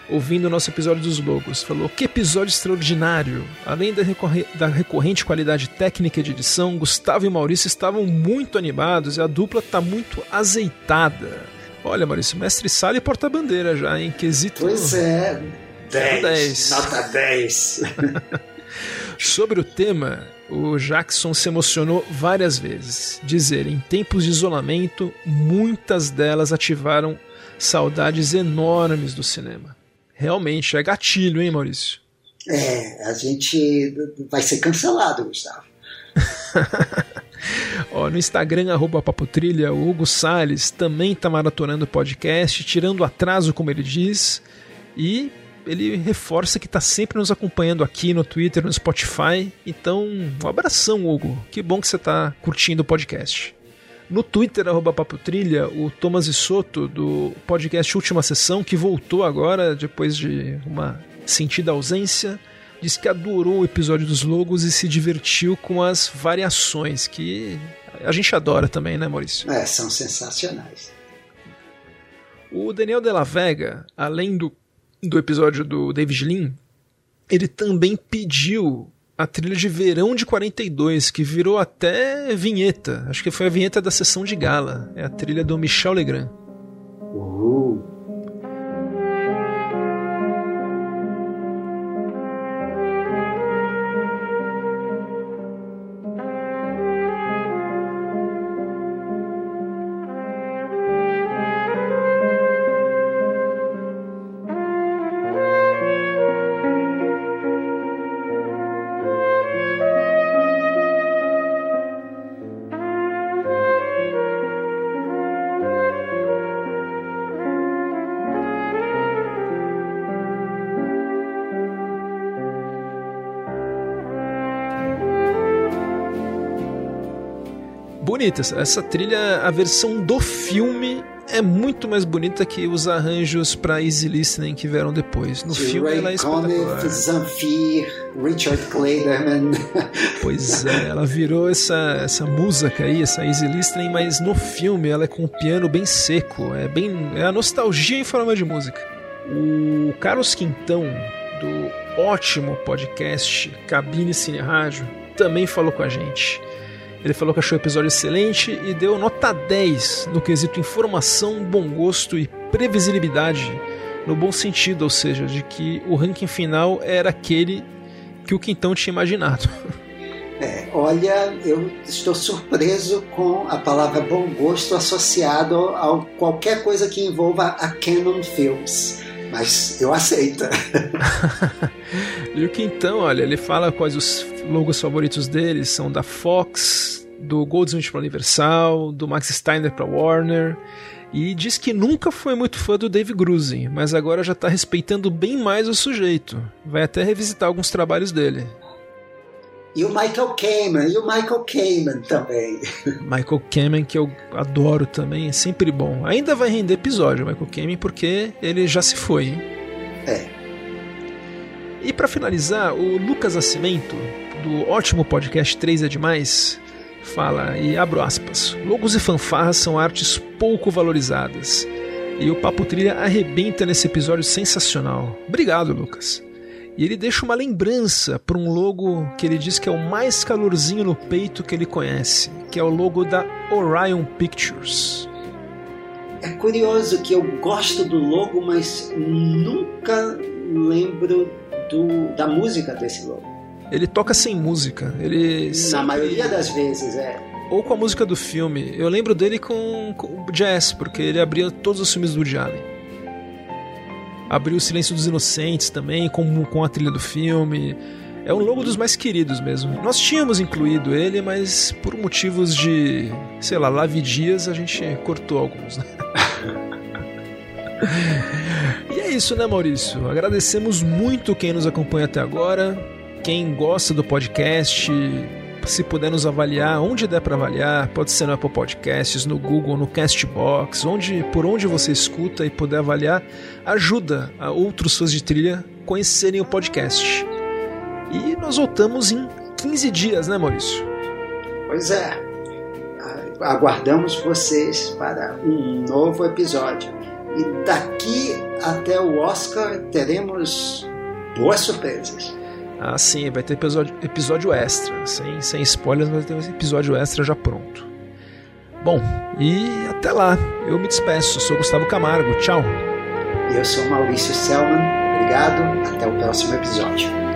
ouvindo o nosso episódio dos logos, falou: Que episódio extraordinário! Além da, recorre da recorrente qualidade técnica de edição, Gustavo e Maurício estavam muito animados e a dupla está muito azeitada. Olha, Maurício, mestre Sala e porta-bandeira já, em quesito. Pois é 10. 10. Nota 10. Sobre o tema, o Jackson se emocionou várias vezes. Dizer, em tempos de isolamento, muitas delas ativaram saudades enormes do cinema. Realmente é gatilho, hein, Maurício? É, a gente vai ser cancelado, Gustavo. Ó, no Instagram, arroba Papotrilha, o Hugo Salles também está maratonando o podcast, tirando atraso, como ele diz, e ele reforça que está sempre nos acompanhando aqui no Twitter, no Spotify. Então, um abração, Hugo. Que bom que você está curtindo o podcast. No Twitter, arroba Papo Trilha, o Thomas Soto, do podcast Última Sessão, que voltou agora, depois de uma sentida ausência, disse que adorou o episódio dos logos e se divertiu com as variações, que a gente adora também, né, Maurício? É, são sensacionais. O Daniel de la Vega, além do, do episódio do David Lean, ele também pediu a trilha de verão de 42, que virou até vinheta. Acho que foi a vinheta da sessão de gala. É a trilha do Michel Legrand. Uhul. Bonita. Essa trilha, a versão do filme é muito mais bonita que os arranjos para Easy Listening que vieram depois. No De filme Ray ela é espetacular. Zamfir, Richard Clayderman. Pois é, ela virou essa, essa música aí, essa Easy Listening, mas no filme ela é com o piano bem seco, é bem é a nostalgia em forma de música. O Carlos Quintão do ótimo podcast Cabine Cine Rádio também falou com a gente. Ele falou que achou o episódio excelente e deu nota 10 no quesito informação, bom gosto e previsibilidade, no bom sentido, ou seja, de que o ranking final era aquele que o Quintão tinha imaginado. É, olha, eu estou surpreso com a palavra bom gosto associado a qualquer coisa que envolva a Canon Films. Mas eu aceito. e o Quintão, olha, ele fala quais os logos favoritos dele são da Fox, do Goldsmith para Universal, do Max Steiner para Warner. E diz que nunca foi muito fã do Dave Grusin, mas agora já está respeitando bem mais o sujeito. Vai até revisitar alguns trabalhos dele. E o Michael Kamen, e o Michael Kamen também. Michael Kamen, que eu adoro também, é sempre bom. Ainda vai render episódio, Michael Kamen, porque ele já se foi, hein? É. E para finalizar, o Lucas Nascimento, do ótimo podcast 3 é Demais, fala, e abro aspas, logos e fanfarras são artes pouco valorizadas. E o Papo Trilha arrebenta nesse episódio sensacional. Obrigado, Lucas. E ele deixa uma lembrança para um logo que ele diz que é o mais calorzinho no peito que ele conhece, que é o logo da Orion Pictures. É curioso que eu gosto do logo, mas nunca lembro do, da música desse logo. Ele toca sem música. Ele Na maioria das vezes, é. Ou com a música do filme. Eu lembro dele com, com jazz, porque ele abria todos os filmes do Woody Allen. Abriu O Silêncio dos Inocentes também, com, com a trilha do filme. É um logo dos mais queridos mesmo. Nós tínhamos incluído ele, mas por motivos de, sei lá, lave dias, a gente cortou alguns, né? e é isso, né, Maurício? Agradecemos muito quem nos acompanha até agora. Quem gosta do podcast, se puder nos avaliar, onde der para avaliar, pode ser no Apple Podcasts, no Google, no Castbox, onde, por onde você escuta e puder avaliar, ajuda a outros fãs de trilha conhecerem o podcast. E nós voltamos em 15 dias, né, Maurício? Pois é. Aguardamos vocês para um novo episódio. E daqui até o Oscar teremos boas surpresas. Ah, sim, vai ter episódio, episódio extra. Sem, sem spoilers, vai ter um episódio extra já pronto. Bom, e até lá. Eu me despeço. Sou Gustavo Camargo. Tchau. Eu sou Maurício Selman. obrigado, até o próximo episódio.